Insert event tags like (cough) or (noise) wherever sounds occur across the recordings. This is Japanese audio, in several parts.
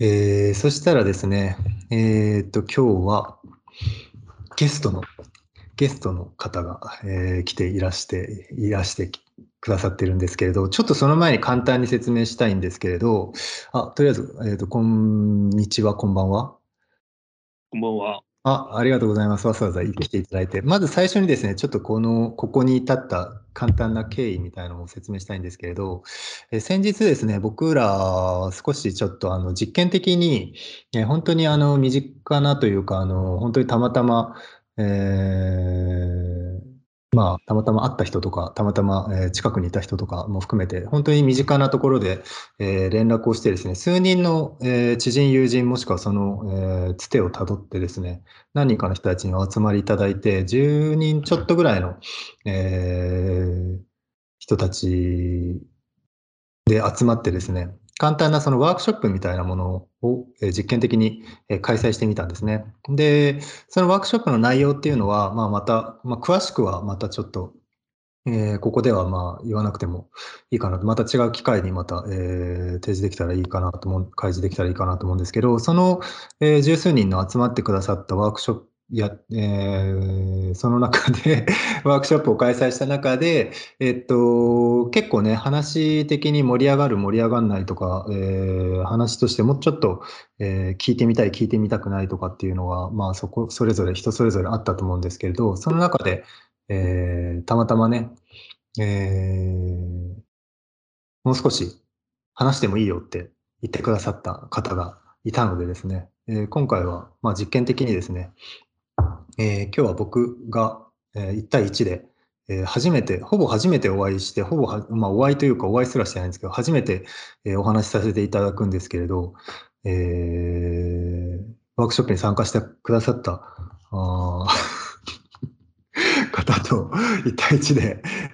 えー、そしたらですね、えー、っと、今日はゲストの、ゲストの方が、えー、来ていらして、いらしてくださってるんですけれど、ちょっとその前に簡単に説明したいんですけれど、あ、とりあえず、え、っと、こんにちは、こんばんは。こんばんは。あ、ありがとうございます。わざわざ来ていただいて。まず最初にですね、ちょっとこの、ここに至った簡単な経緯みたいなのを説明したいんですけれど、え先日ですね、僕ら少しちょっとあの実験的に、え本当にあの身近なというか、あの本当にたまたま、えーまあ、たまたま会った人とか、たまたま、え近くにいた人とかも含めて、本当に身近なところで、え連絡をしてですね、数人の、え知人、友人、もしくはその、えつてをたどってですね、何人かの人たちにお集まりいただいて、10人ちょっとぐらいの、え、人たちで集まってですね、簡単なそのワークショップみたいなものを実験的に開催してみたんですね。で、そのワークショップの内容っていうのは、まあ、また、まあ、詳しくはまたちょっと、えー、ここではまあ言わなくてもいいかなと、また違う機会にまた、えー、提示できたらいいかなと思う、開示できたらいいかなと思うんですけど、その、えー、十数人の集まってくださったワークショップや、えー、その中で (laughs) ワークショップを開催した中で、えっと、結構ね、話的に盛り上がる、盛り上がらないとか、えー、話としてもうちょっと、えー、聞いてみたい、聞いてみたくないとかっていうのは、まあ、そこ、それぞれ、人それぞれあったと思うんですけれど、その中で、えー、たまたまね、えー、もう少し話してもいいよって言ってくださった方がいたのでですね、えー、今回は、まあ、実験的にですね、えー、今日は僕が、えー、1対1で、えー、初めて、ほぼ初めてお会いして、ほぼは、まあ、お会いというかお会いすらしてないんですけど、初めて、えお話しさせていただくんですけれど、えワークショップに参加してくださったあ (laughs) 方と1対1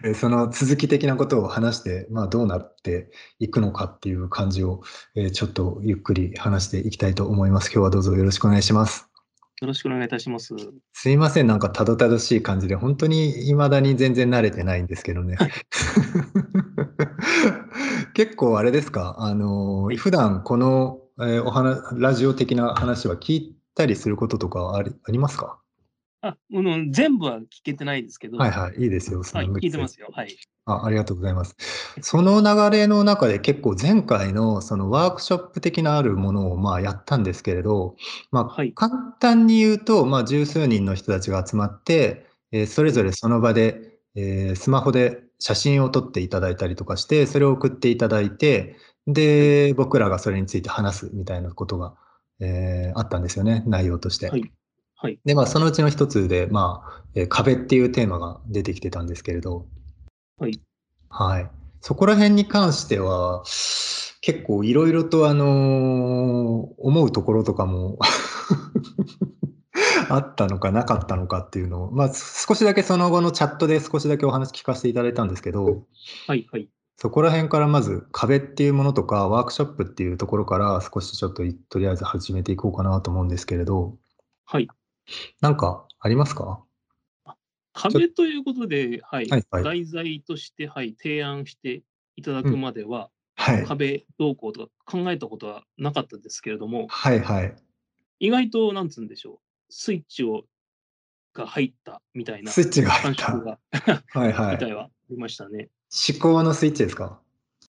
で、その続き的なことを話して、まあ、どうなっていくのかっていう感じを、えちょっとゆっくり話していきたいと思います。今日はどうぞよろしくお願いします。よろしくお願いいたします。すいません、なんかたどたどしい感じで、本当にいまだに全然慣れてないんですけどね。結構あれですか、あの、普段この、えー、お話、ラジオ的な話は聞いたりすることとかありありますか？あ、もう全部は聞けてないですけど。はいはい、いいですよ。はい、聞いてますよ。はい。あありがとうございます。その流れの中で結構前回のそのワークショップ的なあるものをまあやったんですけれど、まあ、簡単に言うと、まあ、十数人の人たちが集まって、えー、それぞれその場で、えー、スマホで写真を撮っていただいたりとかして、それを送っていただいて、で、僕らがそれについて話すみたいなことが、えー、あったんですよね、内容として。はいはい。で、まあ、そのうちの一つで、まあ、えー、壁っていうテーマが出てきてたんですけれど、はい。はい。そこら辺に関しては、結構いろいろと、あのー、思うところとかも (laughs) あったのかなかったのかっていうのを、まあ、少しだけその後のチャットで少しだけお話聞かせていただいたんですけど、はいはい。そこら辺からまず壁っていうものとかワークショップっていうところから少しちょっととりあえず始めていこうかなと思うんですけれど、はい。なんかありますか？壁ということで、はい、はいはい、題材として、はい、提案していただくまでは、うん。はい、壁動向とか考えたことはなかったですけれども、はいはい、意外と、なんつうんでしょう、スイッチをが入ったみたいなスイッチが入った。がはい、はい、(laughs) みたいはありましたね。思考のスイッチですか？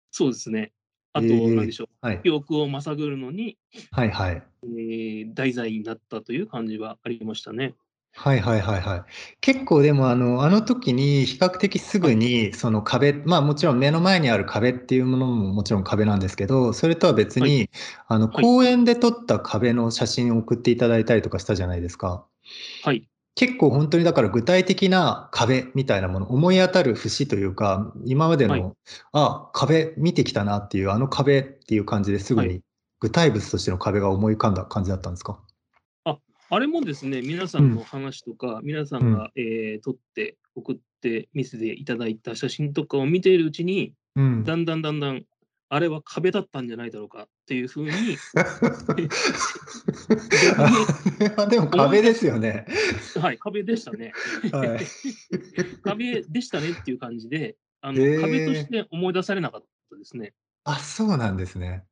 そうですね。あと、えー、なんでしょう、はい、記憶をまさぐるのに、はいはい。えー、題材になったという感じはありましたね。はいはいはいはい。結構でもあの、あの時に比較的すぐにその壁、まあもちろん目の前にある壁っていうものももちろん壁なんですけど、それとは別に、はい、あの公園で撮った壁の写真を送っていただいたりとかしたじゃないですか。はい。結構本当にだから具体的な壁みたいなもの、思い当たる節というか、今までの、はい、あ、壁見てきたなっていう、あの壁っていう感じですぐに具体物としての壁が思い浮かんだ感じだったんですか？あれもですね、皆さんの話とか、うん、皆さんが、えー、撮って送って見せていただいた写真とかを見ているうちに、うん、だんだんだんだん、あれは壁だったんじゃないだろうかっていうふうに (laughs) でも壁ですよね。はい、壁でしたね。はい、(laughs) 壁でしたねっていう感じで、あの、えー、壁として思い出されなかったですね。あ、そうなんですね。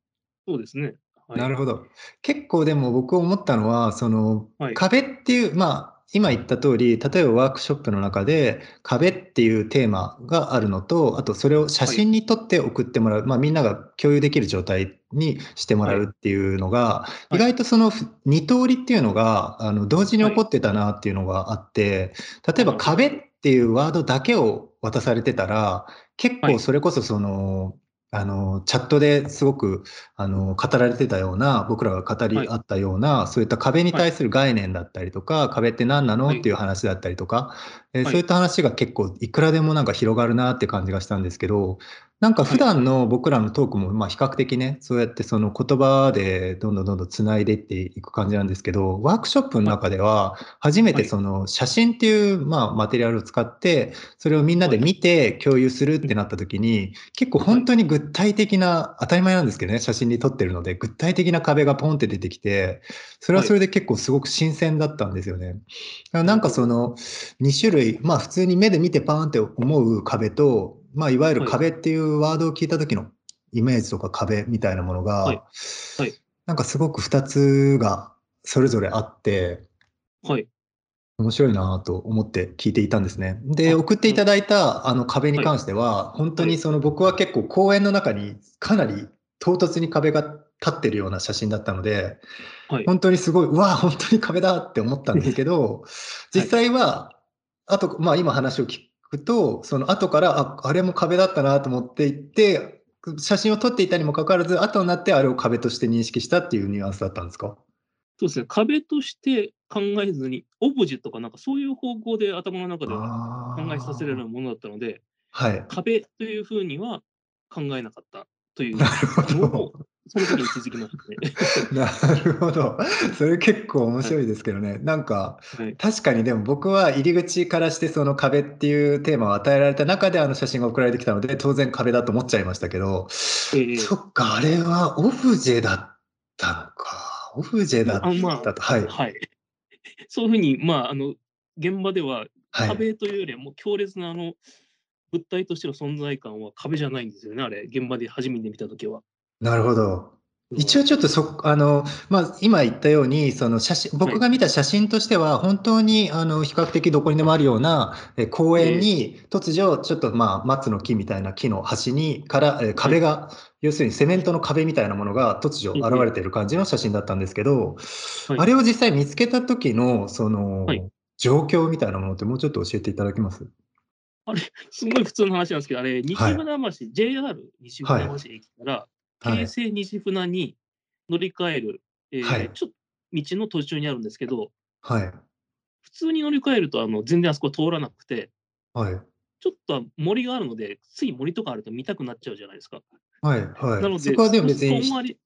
そうですね。なるほど。結構でも僕思ったのは、その、はい、壁っていう、まあ、今言った通り、例えばワークショップの中で、壁っていうテーマがあるのと、あとそれを写真に撮って送ってもらう、はい、まあ、みんなが共有できる状態にしてもらうっていうのが、はい、意外とその2通りっていうのが、あの同時に起こってたなっていうのがあって、例えば壁っていうワードだけを渡されてたら、結構それこそその、あの、チャットですごく、あの、語られてたような、僕らが語り合ったような、はい、そういった壁に対する概念だったりとか、壁って何なの？っていう話だったりとか、えそういった話が結構いくらでもなんか広がるなって感じがしたんですけど、なんか普段の僕らのトークも、まあ比較的ね、そうやってその言葉でどんどんどんどん繋いでいっていく感じなんですけど、ワークショップの中では、初めてその写真っていう、まあマテリアルを使って、それをみんなで見て共有するってなった時に、結構本当に具体的な、当たり前なんですけどね、写真に撮ってるので、具体的な壁がポンって出てきて、それはそれで結構すごく新鮮だったんですよね。なんかその2種類、まあ普通に目で見てパーンって思う壁と、まあ、いわゆる壁っていうワードを聞いた時のイメージとか壁みたいなものが、はい。はい、なんかすごく2つがそれぞれあって、はい、面白いなと思って聞いていたんですね。で、送っていただいたあの壁に関しては、本当にその僕は結構公園の中にかなり唐突に壁が立ってるような写真だったので、はい、本当にすごい、うわ、本当に壁だって思ったんですけど、実際は、あと、まあ今話を聞くと、その後から、あ、あれも壁だったなと思っていって、写真を撮っていたにもかかわらず、後になってあれを壁として認識したっていうニュアンスだったんですか？そうですね、壁として考えずに、オブジェとかなんかそういう方向で頭の中では考えさせられるものだったので、はい、壁というふうには考えなかったというのをその時に気づきましたね。(laughs) なるほど。それ結構面白いですけどね。はい、なんか、はい、確かにでも僕は入り口からしてその壁っていうテーマを与えられた中であの写真が送られてきたので、当然壁だと思っちゃいましたけど、えー、そっか、あれはオブジェだったのか。オブジェだったと。まあ、はい。はい。そういうふうに、まあ、あの、現場では壁というよりはもう強烈なあの、物体としての存在感は壁じゃないんですよね、あれ、現場で初めて見たときは。なるほど。一応ちょっとそ、あの、まあ、今言ったように、その写真、僕が見た写真としては、本当に、あの、比較的どこにでもあるような、え公園に、突如、ちょっと、まあ、松の木みたいな木の端に、から、え壁が、要するにセメントの壁みたいなものが突如現れている感じの写真だったんですけど、あれを実際見つけた時の、その、状況みたいなものってもうちょっと教えていただけます？あれ、すごい普通の話なんですけど、あれ、西船橋、JR 西船橋駅から、京成西船に乗り換える、えーはい、ちょっと道の途中にあるんですけど、はい、普通に乗り換えるとあの全然あそこ通らなくて、はい、ちょっと森があるので、つい森とかあると見たくなっちゃうじゃないですか。はいはい、なので、そこはでも別に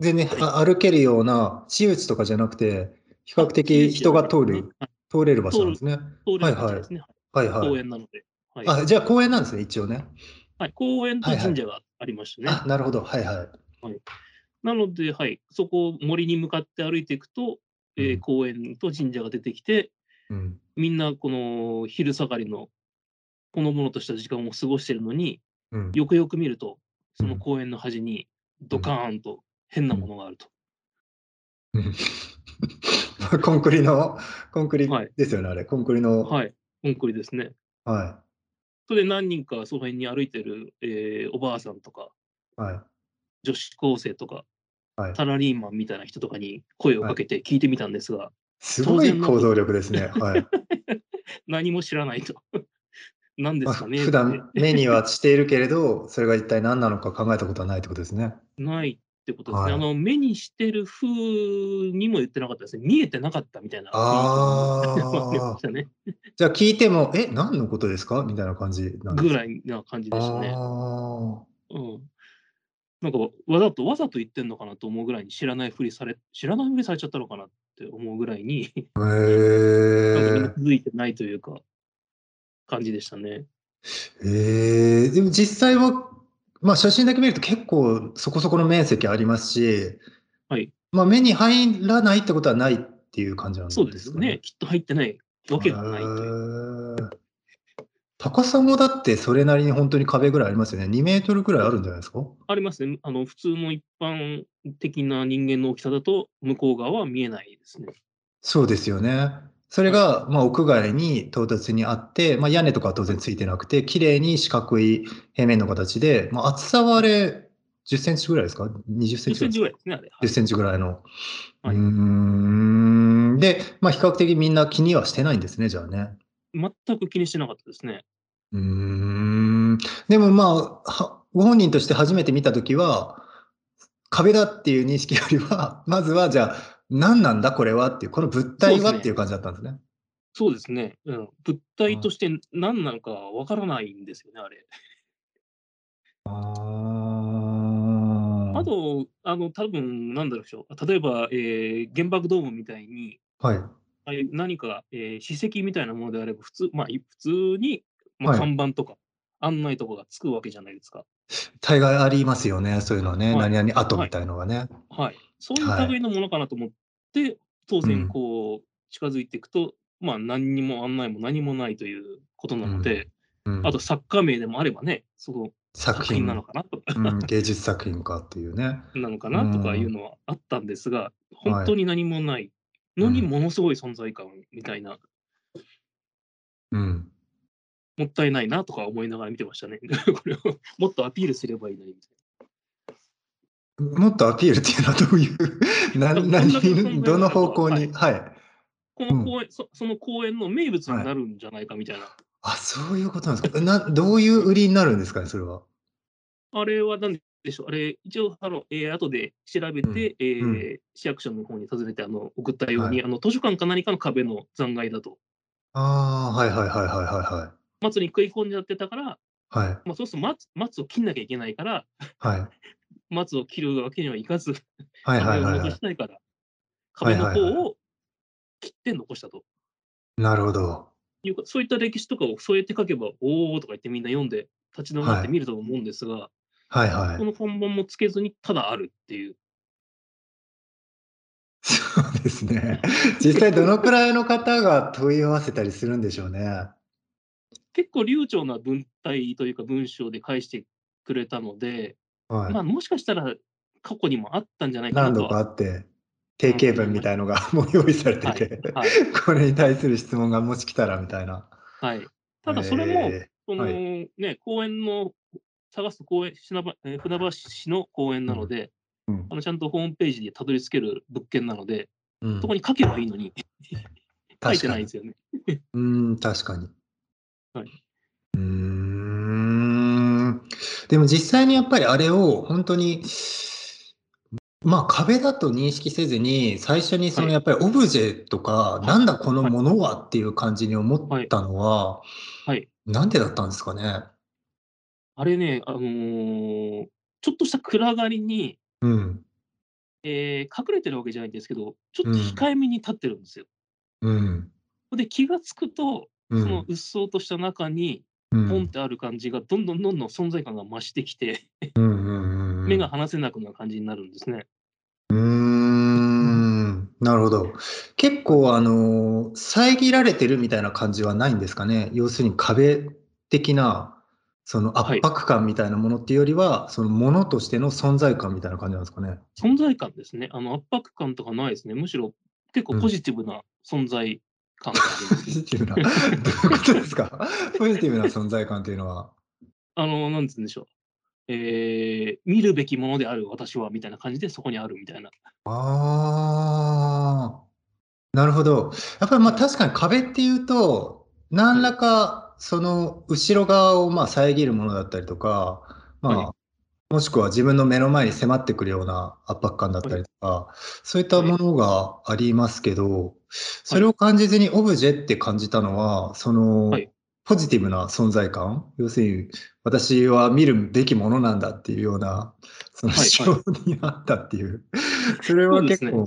全然歩けるような私有地とかじゃなくて、比較的人が通る、通れる場所なんですね。通れる場所ですね。はいはい。公園なので。はい、あじゃあ公園なんですね、一応ね。はい、公園と神社がありましたね。はいはい、あなるほど、はいはい。はい、なので、はい、そこを森に向かって歩いていくと、えー、公園と神社が出てきて、うん、みんなこの昼下がりのほのぼのとした時間を過ごしているのに、うん、よくよく見ると、その公園の端にドカーンと変なものがあると。(laughs) コンクリの、コンクリですよね、はい、あれ。コンクリの。はい、コンクリですね。はい。それで何人かその辺に歩いてる、えー、おばあさんとか、はい、女子高生とか、はい、サラリーマンみたいな人とかに声をかけて聞いてみたんですが、はい、すごい行動力ですね。はい、(laughs) 何も知らないと。(laughs) 何ですかね。普段 (laughs) 目にはしているけれど、それが一体何なのか考えたことはないってことですね。ないってことですね。はい、あの目にしてる風にも言ってなかったですね。見えてなかったみたいな。ああ。ね、(laughs) じゃあ聞いても、え、何のことですか？みたいな感じなんぐらいな感じでしたね。うん。なんかわざとわざと言ってんのかなと思うぐらいに知らないふりされ、知らないふりされちゃったのかなって思うぐらいに、へえ。気づいてないというか、感じでしたね。えー、でも実際はまあ、写真だけ見ると結構そこそこの面積ありますし、はい。まあ、目に入らないってことはないっていう感じなんですか、ね、そうですね。きっと入ってないわけがない。高さもだってそれなりに本当に壁ぐらいありますよね。2メートルぐらいあるんじゃないですか？ありますね。あの、普通の一般的な人間の大きさだと、向こう側は見えないですね。そうですよね。それが、まあ、屋外に唐突にあって、まあ、屋根とかは当然ついてなくて、綺麗に四角い平面の形で、まあ、厚さはあれ、10センチぐらいですか ?20 センチぐらいですね、あれ。10センチぐらいの。はい、うん。で、まあ、比較的みんな気にはしてないんですね、じゃあね。全く気にしてなかったですね。うん。でもまあ、ご本人として初めて見たときは、壁だっていう認識よりは、(laughs) まずはじゃあ、何なんだこれはっていう、この物体はっていう感じだったんですね。そうですね。うん。物体として何なのかわからないんですよね、あれ。ああと、あの、多分なんだろうしょう。例えば、えー、原爆ドームみたいに、はい。あ何か、えー、史跡みたいなものであれば、普通、まあ、普通に、まあ、看板とか、案内とかがつくわけじゃないですか。大概ありますよね、そういうのね、はい、何々跡みたいのがね。はい。はい、そういう類のものかなと思って、当然、こう、近づいていくと、まあ、何にも案内も何もないということなので、うん。うん、あと作家名でもあればね、その作品。なのかなと。か、うん、芸術作品かっていうね。なのかなとかいうのはあったんですが、本当に何もないのにものすごい存在感みたいな、うん、もったいないなとか思いながら見てましたね。(laughs) これをもっとアピールすればいいのにみたいな。もっとアピールっていうのはどういう何何どの方向に、はい、はい、この公園、うん、そその公園の名物になるんじゃないかみたいな。はい、あそういうことなんですか？な。どういう売りになるんですかね、それは？あれは何でしょう、あれ、一応、あの、えー、後で調べて、うん、えーうん、市役所の方に訪ねて、あの、送ったように、はい、あの、図書館か何かの壁の残骸だと。ああ、はいはいはいはいはいはい。松に食い込んじゃってたから、はい。まあ、そうすると松松を切んなきゃいけないから、はい。(laughs) 松を切るわけにはいかず、はいはいはい、はい、残したいから、壁の方を切って残したと。なるほど。いうかそういった歴史とかをそうやって書けば、おおとか言ってみんな読んで、立ち止まって見ると思うんですが、はいはい。この看板もつけずに、ただあるっていう。そうですね。実際どのくらいの方が問い合わせたりするんでしょうね。結構流暢な文体というか文章で返してくれたので、はい、まあもしかしたら過去にもあったんじゃないかなと何度かあって、定型文みたいのが (laughs) もう用意されてて、はい。はい、これに対する質問がもし来たらみたいな。はい。ただそれも、えー、そのね、公園の探す公園船橋市の公園なので、うん、あのちゃんとホームページでたどり着ける物件なので、うん、そこに書けばいいのに。(laughs) 書いてないんですよね。(laughs) うん、確かに。はい。うーん。でも実際にやっぱりあれを本当に、まあ、壁だと認識せずに、最初にそのやっぱりオブジェとか、なんだこのものはっていう感じに思ったのは、はい。なんでだったんですかね？あれね、あの、ちょっとした暗がりにうん。えー、隠れてるわけじゃないんですけど、ちょっと控えめに立ってるんですよ。うん。で、気が付くとそのうっそうとした中に、ポンってある感じがどんどんどんどん存在感が増してきて目が離せなくな感じになるんですね。うーん、なるほど。結構あの、遮られてるみたいな感じはないんですかね？要するに壁的な、その圧迫感みたいなものっていうよりは、そのものとしての存在感みたいな感じなんですかね？存在感ですね。あの圧迫感とかないですね。むしろ結構ポジティブな存在感ポジティブな、(laughs) どういうことですか？ポジティブな存在感というのは。あの、なんつうんでしょう。えー、見るべきものである私はみたいな感じでそこにあるみたいな。ああ、なるほど。やっぱりまあ確かに壁っていうと、何らかその後ろ側をまあ遮るものだったりとか、まあ、はいもしくは自分の目の前に迫ってくるような圧迫感だったりとか、そういったものがありますけど、それを感じずにオブジェって感じたのは、その、ポジティブな存在感要するに、私は見るべきものなんだっていうような、その主張になったっていう。(laughs) それは結構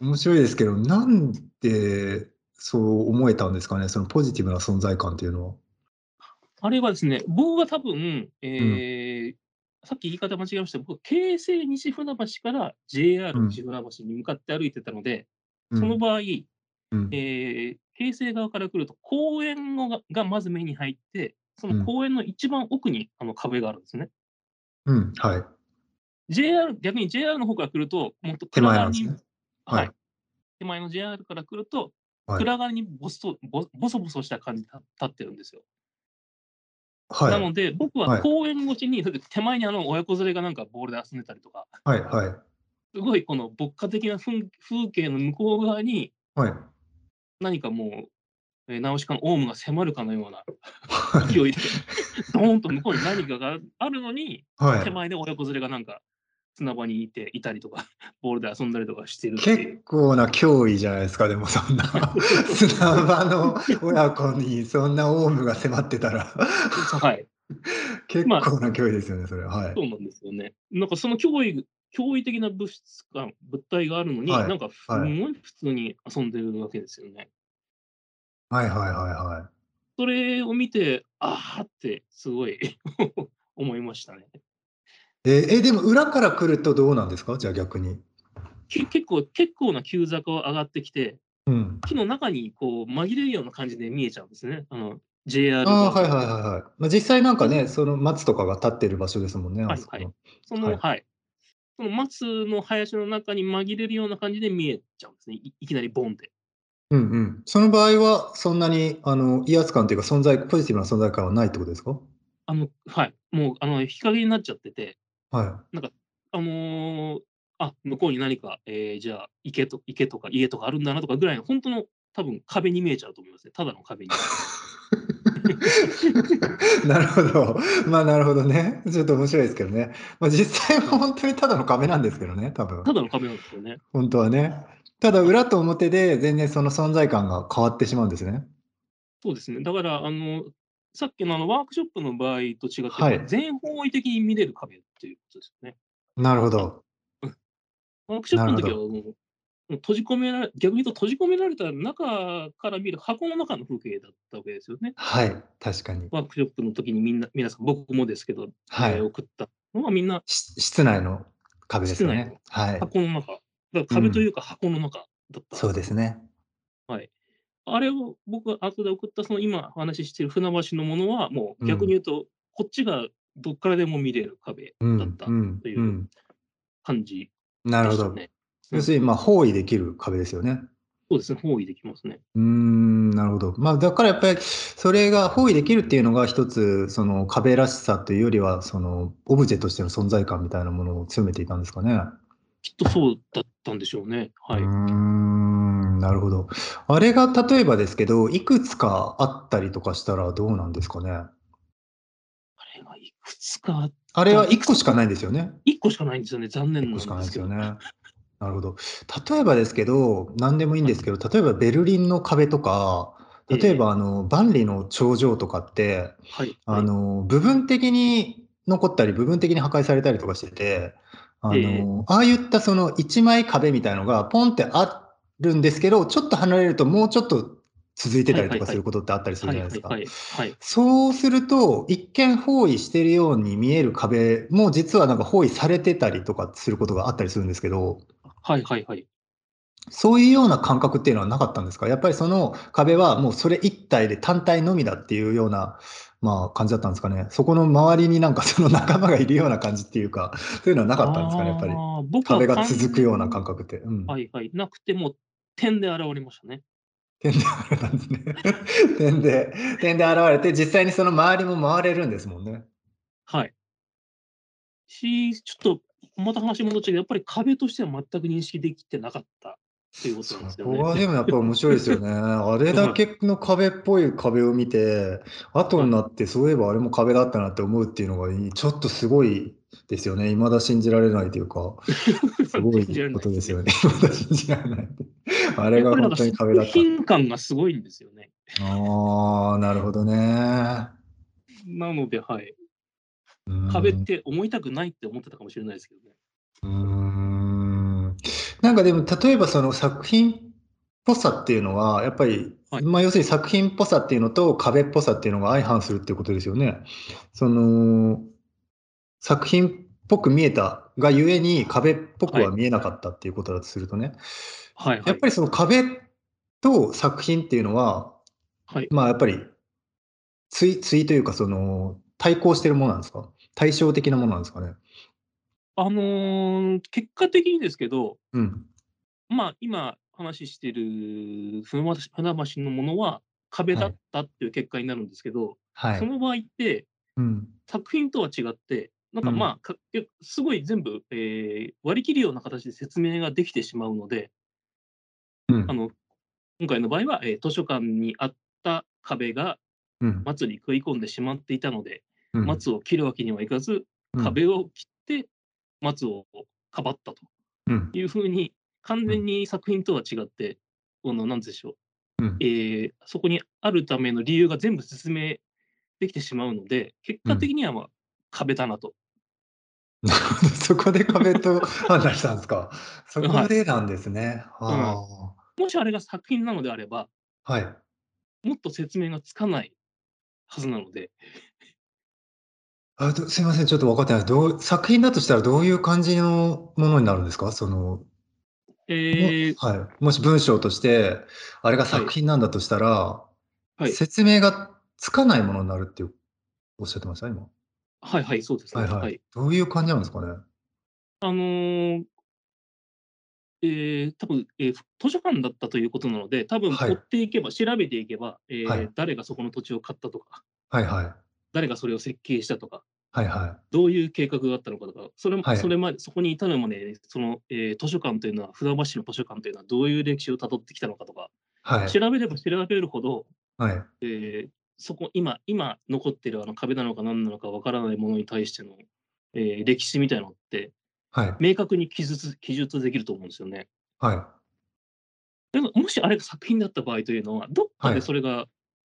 面白いですけど、なんでそう思えたんですかね、そのポジティブな存在感っていうのは。あれはですね、僕が多分、えーさっき言い方間違えました。僕、京成西船橋から JR 西船橋に向かって歩いてたので、うん、その場合、うん、えー、京成側から来ると、公園ががまず目に入って、その公園の一番奥にあの壁があるんですね。うん、はい。JR、逆に JR の方から来ると、もっと手前なんですね。はい。手前の JR から来ると、はい、暗がりにボソボボソボソした感じで立ってるんですよ。はい、なので、僕は公園越しに、はい、手前にあの親子連れがなんかボールで遊んでたりとか、はいはい、すごいこの牧歌的な風景の向こう側に、はい、何かもう、えー、ナウシカのオウムが迫るかのような勢いで、ドーンと向こうに何かがあるのに、はい、手前で親子連れがなんか砂場にいていたりとか、(laughs) ボールで遊んだりとかしてる結構な脅威じゃないですか、でもそんな (laughs) 砂場の親子にそんなオウムが迫ってたらはい。(laughs) 結構な脅威ですよね、それは。はい。そうなんですよね。なんかその脅威、驚異的な物質感、物体があるのに、はい、なんかすごい普通に遊んでるわけですよね。はいはいはいはい。それを見て、ああってすごい (laughs) 思いましたね。ええ、でも裏から来るとどうなんですか？じゃあ逆に。結構結構な急坂を上がってきて、うん。木の中にこう紛れるような感じで見えちゃうんですね。あの JR ああ、はいはいはいはい。ま、実際なんかね、その松とかが立ってる場所ですもんね、はいはい。その、はい、はい。その松の林の中に紛れるような感じで見えちゃうんですね。いいきなりボンって。うんうん。その場合はそんなにあの威圧感というか存在ポジティブな存在感はないってことですか？あの、はい。もうあの日陰になっちゃっててはなんか、あの、あ、向こうに何か、えー、じゃあ、池と池とか家とかあるんだなとかぐらいの、本当の多分壁に見えちゃうと思いますね。ただの壁に。(laughs) なるほど。まあ、なるほどね。ちょっと面白いですけどね。まあ、実際は本当にただの壁なんですけどね、多分。ただの壁なんですよね。本当はね。ただ裏と表で全然その存在感が変わってしまうんですね。そうですね。だから、あの、さっきのあのワークショップの場合と違って、はい、全方位的に見れる壁っていうことですよね。なるほど。ワークショップの時はもう、もう閉じ込められ、逆に言うと閉じ込められた中から見る箱の中の風景だったわけですよね。はい、確かに。ワークショップの時にみんな、皆さん、僕もですけど、はい、えー、送ったのはみんな。室内の壁ですよね。はい。箱の中。だ壁というか箱の中だった、うん、そうですね。はい。あれを僕が後で送ったその今話している船橋のものは、もう逆に言うと、こっちがどっからでも見れる壁だったという感じ、ね、なるほど。要するに、まあ、包囲できる壁ですよね。そうですね、包囲できますね。うん、なるほど。まあ、だからやっぱり、それが包囲できるっていうのが一つ、その壁らしさというよりは、そのオブジェとしての存在感みたいなものを強めていたんですかね。きっとそうだったんでしょうね。はい。うん、なるほど。あれが例えばですけど、いくつかあったりとかしたらどうなんですかね？あれがいくつかあれは1個しかないんですよね？1個しかないんですよね、残念なんですけど。1個しかないですよね。なるほど。例えばですけど、何でもいいんですけど、例えばベルリンの壁とか、例えばあの、万里の長城とかって、はい、あの、部分的に残ったり、部分的に破壊されたりとかしててあの、えー、ああいったその一枚壁みたいのがポンってあるんですけど、ちょっと離れるともうちょっと続いてたりとかすることってあったりするじゃないですか。そうすると、一見包囲してるように見える壁も実はなんか包囲されてたりとかすることがあったりするんですけど、はいはいはい。そういうような感覚っていうのはなかったんですか？やっぱりその壁はもうそれ一体で単体のみだっていうようなまあ、感じだったんですかね。そこの周りになんかその仲間がいるような感じっていうか、(laughs) そういうのはなかったんですかね、やっぱり。壁が続くような感覚って。うん、はいはい。なくても、点で現れましたね。点で現れたんですね。(laughs) 点で、点で現れて、実際にその周りも回れるんですもんね。はい。し、ちょっと、また話戻っちゃうけど、やっぱり壁としては全く認識できてなかったっていうことなんですよね。ここはでもやっぱ面白いですよね。(laughs) あれだけの壁っぽい壁を見て、後になってそういえばあれも壁だったなって思うっていうのがちょっとすごいですよね。未だ信じられないというか、すごいことですよね。(laughs) 未だ信じられない。あれが本当に壁だった。品感がすごいんですよね。ああ、なるほどね。なので、はい。壁って思いたくないって思ってたかもしれないですけどね。うんなんかでも、例えばその作品っぽさっていうのは、やっぱり、はい、まあ要するに作品っぽさっていうのと壁っぽさっていうのが相反するっていうことですよね。その、作品っぽく見えたがゆえに壁っぽくは見えなかったっていうことだとするとね。はい、はい、やっぱりその壁と作品っていうのは、はい。まあ、やっぱり、対対というか、その、対抗してるものなんですか？対照的なものなんですかね？あの、結果的にですけどうん。まあ、今話してる船橋のものは壁はい。だったっていう結果になるんですけど、はい。その場合ってうん。作品とは違って、なんか、うん。まあ、かけすごい全部、ええ、割り切るような形で説明ができてしまうのでうん。あの、今回の場合は、え、図書館にあった壁がうん。松に食い込んでしまっていたので、うん。松を切るわけにはいかず、うん。壁を切って松をかばったとうん。いう風に、完うん。全に作品とは違って、このなんでしょう、うん。ええ、そこにあるための理由が全部説明できてしまうので、結うん。果的には、ま、壁だなと。なるほど、そこで壁と (laughs) 判断したんすか？そうん、はい。こでなんですね。うん。はあ。もしあれが作品なのであればはい。もっと説明がつかないはずなので。あ、と、すいません、ちょっと分かってない。どう作品だとしたらどういう感じのものになるんですか？そのもええ。はい。もし文章として、あれがはい。作品なんだとしたら、はい。説明がつかないものになるっておっしゃってました？今。はいはい、そうですね。はいはい。はい。どういう感じなんですかね？あのええ、多分、え、ふ図書館だったということなので、多分追っはい。ていけば、調べていけば、ええ、はい。誰がそこの土地を買ったとかはいはい。誰がそれを設計したとか、はいはい。どういう計画があったのかとか、それもはい。それまでそこに至るまで、その、ええ、図書館というのは船橋市の図書館というのはどういう歴史を辿ってきたのかとか、はい。調べれば調べるほど、はい。ええ、そこ、今今残ってるあの壁なのか何なのか分からないものに対しての、ええ、歴史みたいなのって、はい。明確に記述記述できると思うんですよね。はい。でも、もしあれが作品だった場合というのは、どっかはい。でそれが、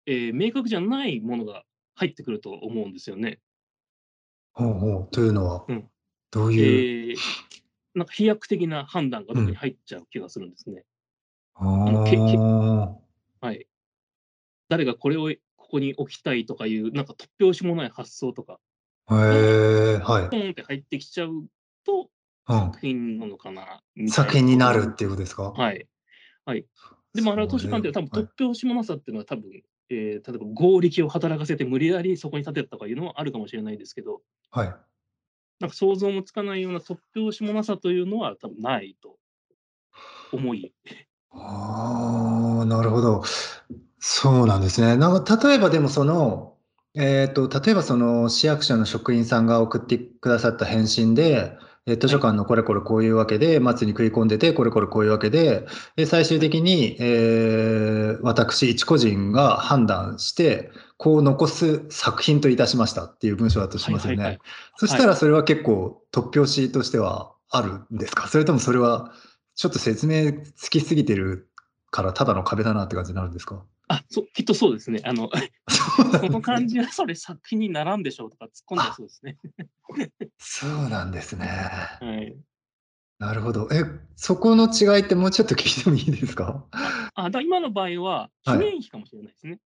ええ、明確じゃないものが入ってくると思うんですよね。ほうほう、というのは、うん。どういう？ええ、なんか飛躍的な判断がどっかにうん。入っちゃう気がするんですね。ああの、けけあ。はい。誰がこれをここに置きたいとかいう、なんか突拍子もない発想とかへが、え、はい。ポーンって入ってきちゃうと、うん。作品なのかなみたい作品になるっていうことですか？はい。はい。でもあの図書館って多分はい。突拍子もなさっていうのは多分、ええ、例えば強力を働かせて無理やりそこに建てたとかいうのはあるかもしれないですけどはい。なんか想像もつかないような突拍子もなさというのは多分ないと思い。ああ、なるほど。そうなんですね。なんか例えばでもその、えっと、例えばその市役所の職員さんが送ってくださった返信で、え、図はい。書館のこれこれこういうわけで、松に食い込んでて、これこれこういうわけで、で、最終はい。的に、ええ、私一個人が判断して、こう残す作品といたしましたっていう文章だとしますよね。はいはいはい。そしはい。たらそれは結構突拍子としてはあるんですか？それともそれはちょっと説明つきすぎてるから、ただの壁だなって感じになるんですか？あ、そきっとそうですね。あの、(laughs) そうなその。感じはそれ作品にならんでしょうとか突っ込んじゃいあ。そうですね。そうなんですね。はい。なるほど。え、そこの違いってもうちょっと聞いてもいいですか？あ、あ、だ今の場合は記はい。念碑かもしれないですね。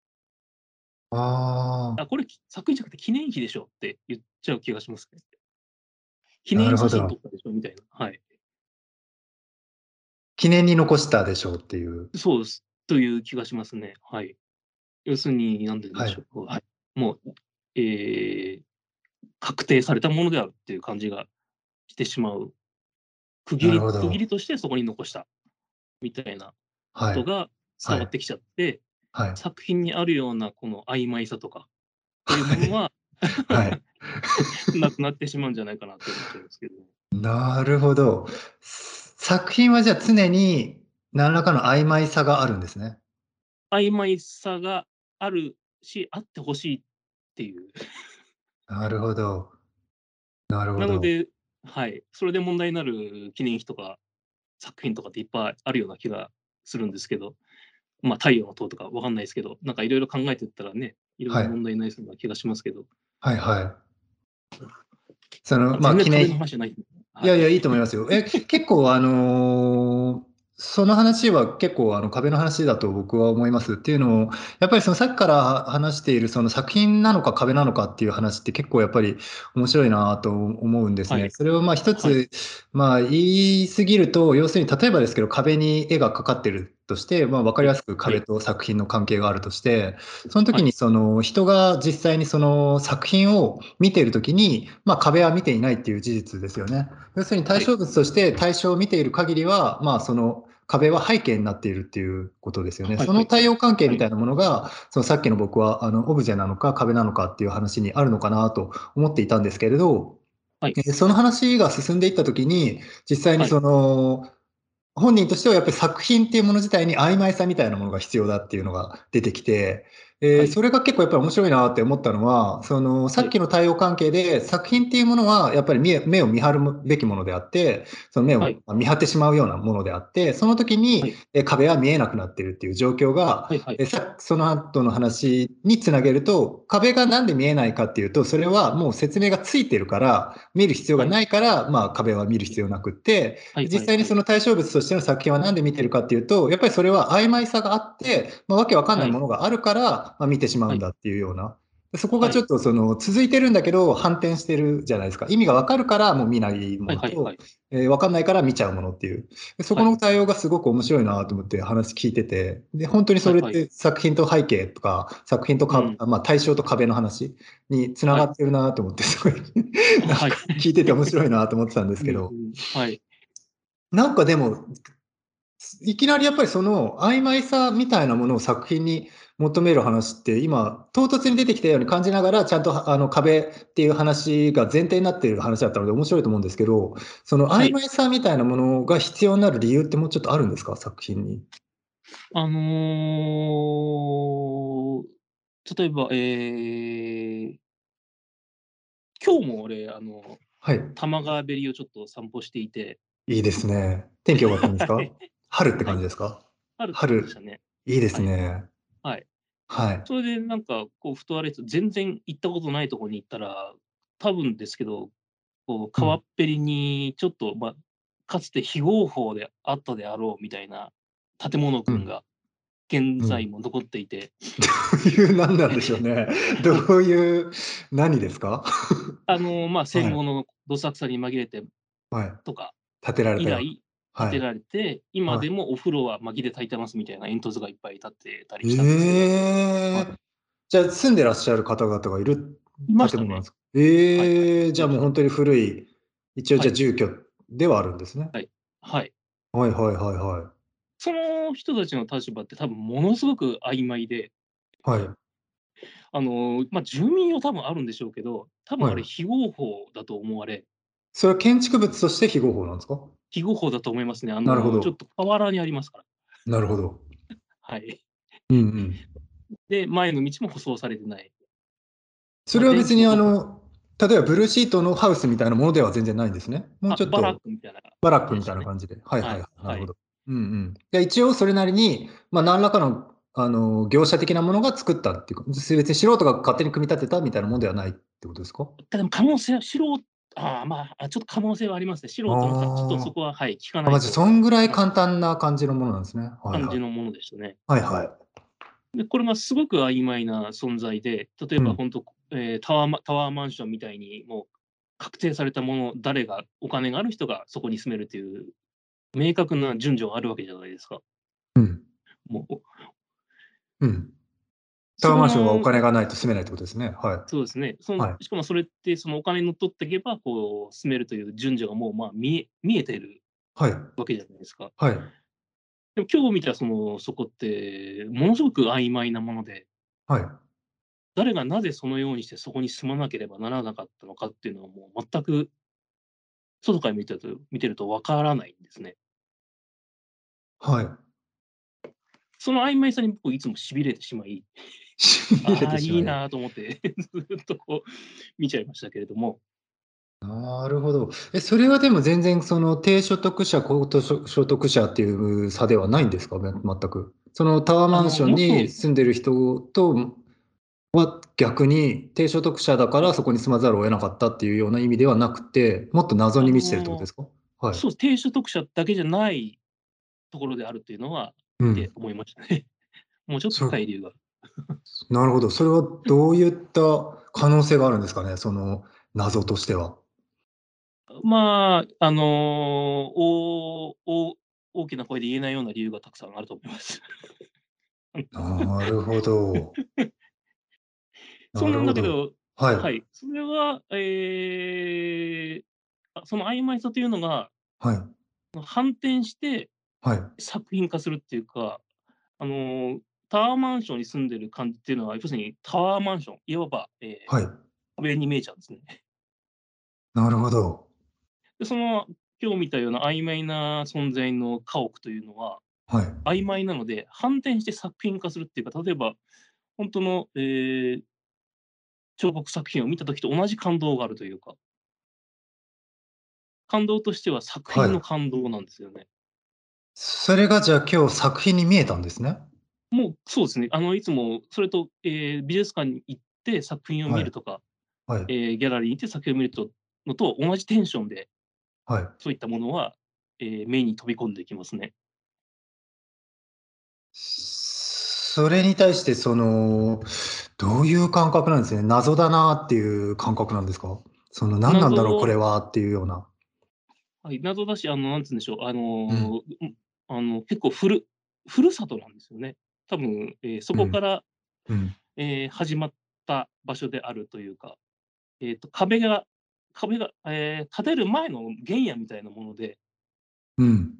あ、ああ。これ、き作品じゃなくて記念碑でしょって言っちゃう気がしますね。記な念写真撮。たでしょみたいな、はい。記念に残したでしょうっていう。そうです。という気がしますね。はい。要するに、なんではい。しょう、はい。もう、ええ、確定されたものであるっていう感じがしてしまう。区切り区切り。としてそこに残した、みたいなこはい。とが伝はい。わってきちゃって、はい。作品にあるようなこの曖昧さとかっていうはい。ものははい。(laughs) なくなってしまうんじゃないかなと思っちゃうんですけど。なるほど。作品はじゃあ常に何らかの曖昧さがあるんですね。曖昧さがあるし、あって欲しいっていう。なるほど。なるほど。なのではい、それで問題になる記念碑とか作品とかっていっぱいあるような気がするんですけど、ま、太陽の塔とか分かんないすけど、なんか色々考えてったらね、色々はい。問題になりそうな気がしますけど。はいはい。その、ま、ま、全然記念碑い。はい。いやいや、いいと思いますよ。え、(laughs) 結構あの、その話は結構あの壁の話だと僕は思います。っていうのも、やっぱりそのさっきから話しているその作品なのか壁なのかっていう話って結構やっぱり面白いなと思うんですね。はい。それをま、一はい。つ、まあ、言い過ぎると、要するに例えばですけど、壁に絵がかかってるとして、まあ、分かりやすく壁と作品の関係があるとして、その時にその人が実際にその作品を見ている時に、まあ、壁は見ていないっていう事実ですよね。要するに対象物として対象を見ている限りは、まあ、その壁は背景になっているっていうことですよね。その対応関係みたいなものが、そのさっきの僕はあのオブジェなのか壁なのかっていう話にあるのかなと思っていたんですけれど、はい、その話が進んでいったときに、実際にその、はい本人としてはやっぱり作品っていうもの自体に曖昧さみたいなものが必要だっていうのが出てきて、えーはい、それが結構やっぱり面白いなって思ったのは、そのさっきの対応関係で、作品っていうものはやっぱり目を見張るべきものであって、その目を見張ってしまうようなものであって、その時に壁は見えなくなってるっていう状況が、はいはい、その後の話につなげると、壁がなんで見えないかっていうと、それはもう説明がついてるから、見る必要がないから、まあ、壁は見る必要なくって、実際にその対象物としての作品はなんで見てるかっていうと、やっぱりそれは曖昧さがあって、まあ、わけわかんないものがあるから、まあ、見てしまうんだっていうような、はい、そこがちょっとその続いてるんだけど、反転してるじゃないですか、意味が分かるからもう見ないものと、はいはいはい、えー、分かんないから見ちゃうものっていう、そこの対応がすごく面白いなと思って話聞いてて、で本当にそれって作品と背景とか、作品とか、うん、まあ、対象と壁の話につながってるなと思って、すご (laughs) い。なんか聞いてて面白いなと思ってたんですけど。はい、なんかでもいきなりやっぱりその曖昧さみたいなものを作品に求める話って、今、唐突に出てきたように感じながら、ちゃんとあの壁っていう話が前提になっている話だったので、面白いと思うんですけど、その曖昧さみたいなものが必要になる理由ってもうちょっとあるんですか、作品に。あのー、例えば、えー、今日も俺、あの、はい、玉川べりをちょっと散歩していて。いいですね。天気良かったんですか？春って感じですか、はい、春ね。いいですね。はい。はい。それでなんか、こう、ふとあれ全然行ったことないところに行ったら、多分ですけど、こう、川っぺりにちょっと、まあ、かつて非合法であったであろうみたいな建物群が現在も残っていて。どういう何なんでしょうね。(laughs) どういう何ですか？あの、まあ、戦後のどさくさに紛れてはい。とか建てられ以来、建てられて、今でもお風呂は薪で炊いてますみたいな煙突がいっぱい立ってたりしたんですけど。えーじゃあ住んでらっしゃる方々がいるいましたね。ええー、じゃあもう本当に古い、一応じゃあ住居ではあるんですね。はい。はい。はいはいはいはい。その人たちの立場って多分ものすごく曖昧で、はい。あの、まあ、住民用多分あるんでしょうけど、多分あれ非合法だと思われ、それは建築物として非合法なんですか？非合法だと思いますね。あなるほどの、ちょっと河原にありますから。なるほど。はい。うんうん。で、前の道も舗装されてない。それは別にあの、例えばブルーシートのハウスみたいなものでは全然ないんですね。もうちょっと。バラックみたいな、バラックみたいな感じで。はいはい、はい、なるほど。うんうん。で一応それなりに、まあ、何らかのあの業者的なものが作ったっていうか、別に素人が勝手に組み立てたみたいなものではないってことですか？でも可能性は素人ああ、まあ、ちょっと可能性はありますね。素人のか、ちょっとそこは、はい、聞かないまずそんぐらい簡単な感じのものなんですね。はいはい、感じのものでしたね。はいはい。でこれがすごく曖昧な存在で、例えば本当、うん、えー、タワータワーマンションみたいに、もう確定されたもの、誰が、お金がある人がそこに住めるという、明確な順序があるわけじゃないですか。うん。もう、うん。タワーマンションはお金がないと住めないってことですね。はい。そうですね。そのはい、しかもそれって、そのお金にのっとっていけば、こう、住めるという順序がもう、まあ、見え見えてるわけじゃないですか。はい。でも今日見たその、そこって、ものすごく曖昧なもので、はい。誰がなぜそのようにしてそこに住まなければならなかったのかっていうのはもう全く、外から見てると見てるとわからないんですね。はい。その曖昧さに僕いつもしびれてしまいああ、いいなと思って (laughs) ずっとこう見ちゃいましたけれども。なるほど。え、それはでも全然その低所得者、高所得者っていう差ではないんですか？全く。そのタワーマンションに住んでる人とは逆に低所得者だからそこに住まざるを得なかったっていうような意味ではなくて、もっと謎に満ちてるってことですか？はい。そう、低所得者だけじゃないところであるっていうのは、って思いましたね。(laughs) もうちょっと深い理由が。(laughs) なるほど。それはどういった可能性があるんですかね、その謎としては。まあ、あの、大大大大きな声で言えないような理由がたくさんあると思います。(laughs) なるほど。そうなんだけど、はい。はい。それは、えー、あその曖昧さというのが、はい。反転してはい。作品化するっていうか、あの、タワーマンションに住んでる感じっていうのは、要するにタワーマンション、いわば、えはい。壁に見えちゃうんですね。なるほど。で、その、今日見たような曖昧な存在の家屋というのは、はい。曖昧なので、反転して作品化するっていうか、例えば、本当の、えー彫刻作品を見た時と同じ感動があるというか。感動としては作品の感動なんですよね。それがじゃあ今日作品に見えたんですね？もう、そうですね。あの、いつもそれと、えー美術館に行って作品を見るとか、はい。えーギャラリーに行って作品を見るとのと同じテンションで、はい。そういったものは、えー目に飛び込んできますね。それに対してその、どういう感覚なんですね？謎だなっていう感覚なんですか？その何なんだろうこれはっていうような。はい、謎だし、あの、なんつうんでしょう、あの、うん。ん、あの、結構ふるふるさとなんですよね。多分、えーそうん。こから、うん。えー始まった場所であるというか、えっと、壁が壁が、えー建てる前の原野みたいなもので、うん。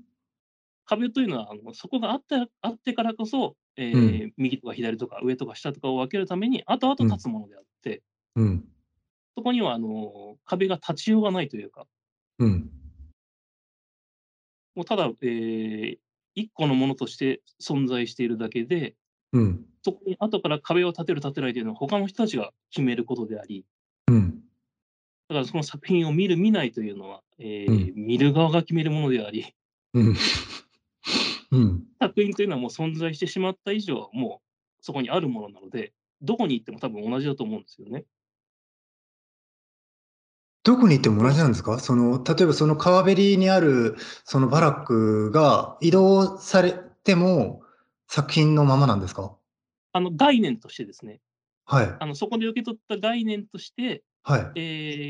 壁というのは、あの、そこがあったあってからこそ、えうん。ー右とか左とか上とか下とかを分けるために、後々うん。立つものであって、うん。そこには、あの、壁が立ちようがないというか、うん。もうただ、えー一個のものとして存在しているだけでうん。そこに後から壁を建てる建てないというのは他の人たちが決めることであり、うん。だからその作品を見る見ないというのは、えうん。ー見る側が決めるものであり、うん。うん。作品というのはもう存在してしまった以上、もうそこにあるものなので、どこに行っても多分同じだと思うんですよね。どこに行っても同じなんですか？その、例えばその川べりにあるそのバはい。ラックが移動されても、作品のままなんですか？あの概念としてですね、はい。あのそこで受け取った概念として、はい。え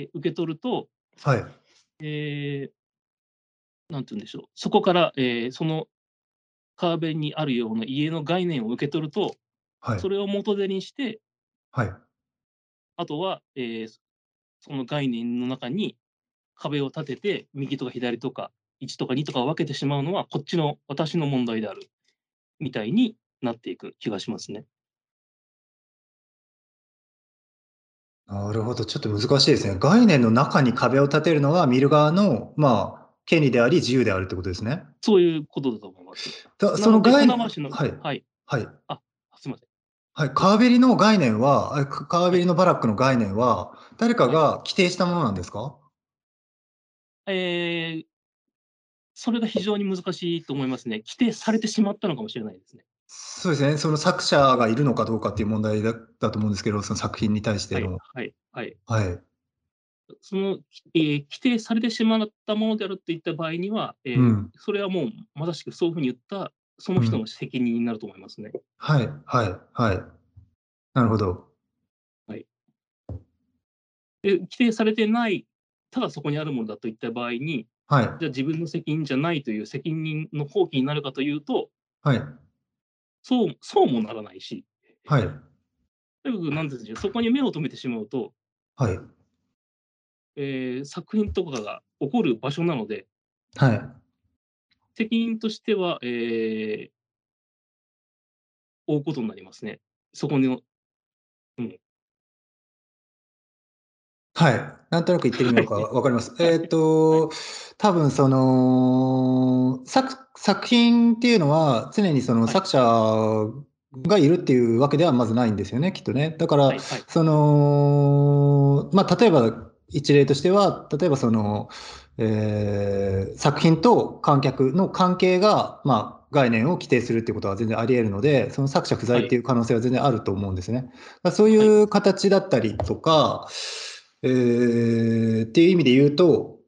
ー受け取ると、はい。えーなんて言うんでしょう、そこから、えーその川辺にあるような家の概念を受け取ると、はい。それを元手にしてはい。あとは、えーその概念の中に壁を立てて、右とか左とか、1とか2とかを分けてしまうのは、こっちの私の問題である、みたいになっていく気がしますね。なるほど、ちょっと難しいですね。概念の中に壁を立てるのは見る側の、まあ、権利であり、自由であるってことですね。そういうことだと思います。その概念船橋のはい。はい。はい。あ。はい、川べりの概念は、川べりはい。のバラックの概念は、誰かはい。が規定したものなんですか？えーそれが非常に難しいと思いますね。規定されてしまったのかもしれないですね。そうですね、その作者がいるのかどうかっていう問題だだと思うんですけど、その作品に対してはい、の。はい、はい。はい。その、えー規定されてしまったものであるっていった場合には、えーうん。それはもうまさしくそういうふうに言ったその人のうん。責任になると思いますね。はいはいはい。なるほど。はい。で、規定されてない、ただそこにあるものだといった場合に、はい。じゃあ自分の責任じゃないという責任の放棄になるかというと、はい。そうそうもならないし、はい。とにかくなんですよ、そこに目を留めてしまうと、はい。えー作品とかが起こる場所なので、はい。責任としては、えー負うことになりますね。そこのうん。はい。なんとなく言ってる意味わかはい。分かります。はい。えっはい。と、多分その、作作品っていうのは、常にそのはい。作者がいるっていうわけではまずないんですよね、きっとね。だから、はい。はい。その、ま、例えば一例としては、例えばその、えー作品と観客の関係が、まあ、概念を規定するっていうことは全然あり得るので、その作者不在はい。っていう可能性は全然あると思うんですね。だ、そうはい。いう形だったりとか、えーっていう意味で言うと、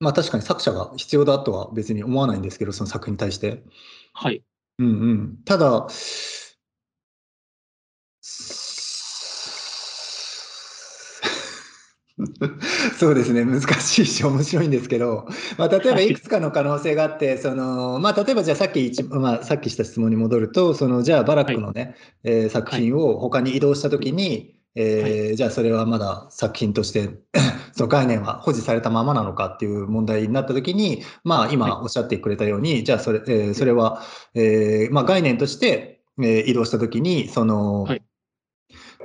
ま、確かに作者が必要だとは別に思わないんですけど、その作品に対して。はい。うんうん。ただ (laughs) そうですね、難しいし面白いんですけど、まあ、例えばい。くつかの可能性があって、そのまあ、例えばじゃあさっき一、まあ、さっきした質問に戻ると、そのじゃあバラックのね、はい、えー、作品を他に移動したときに、えーはい、じゃあそれはまだ作品として (coughs) その概念は保持されたままなのかっていう問題になったときに、まあ、今おっしゃってくれたように、はい、じゃあそれ,、えー、それは、えーまあ、概念として、えー、移動したときにその、はい、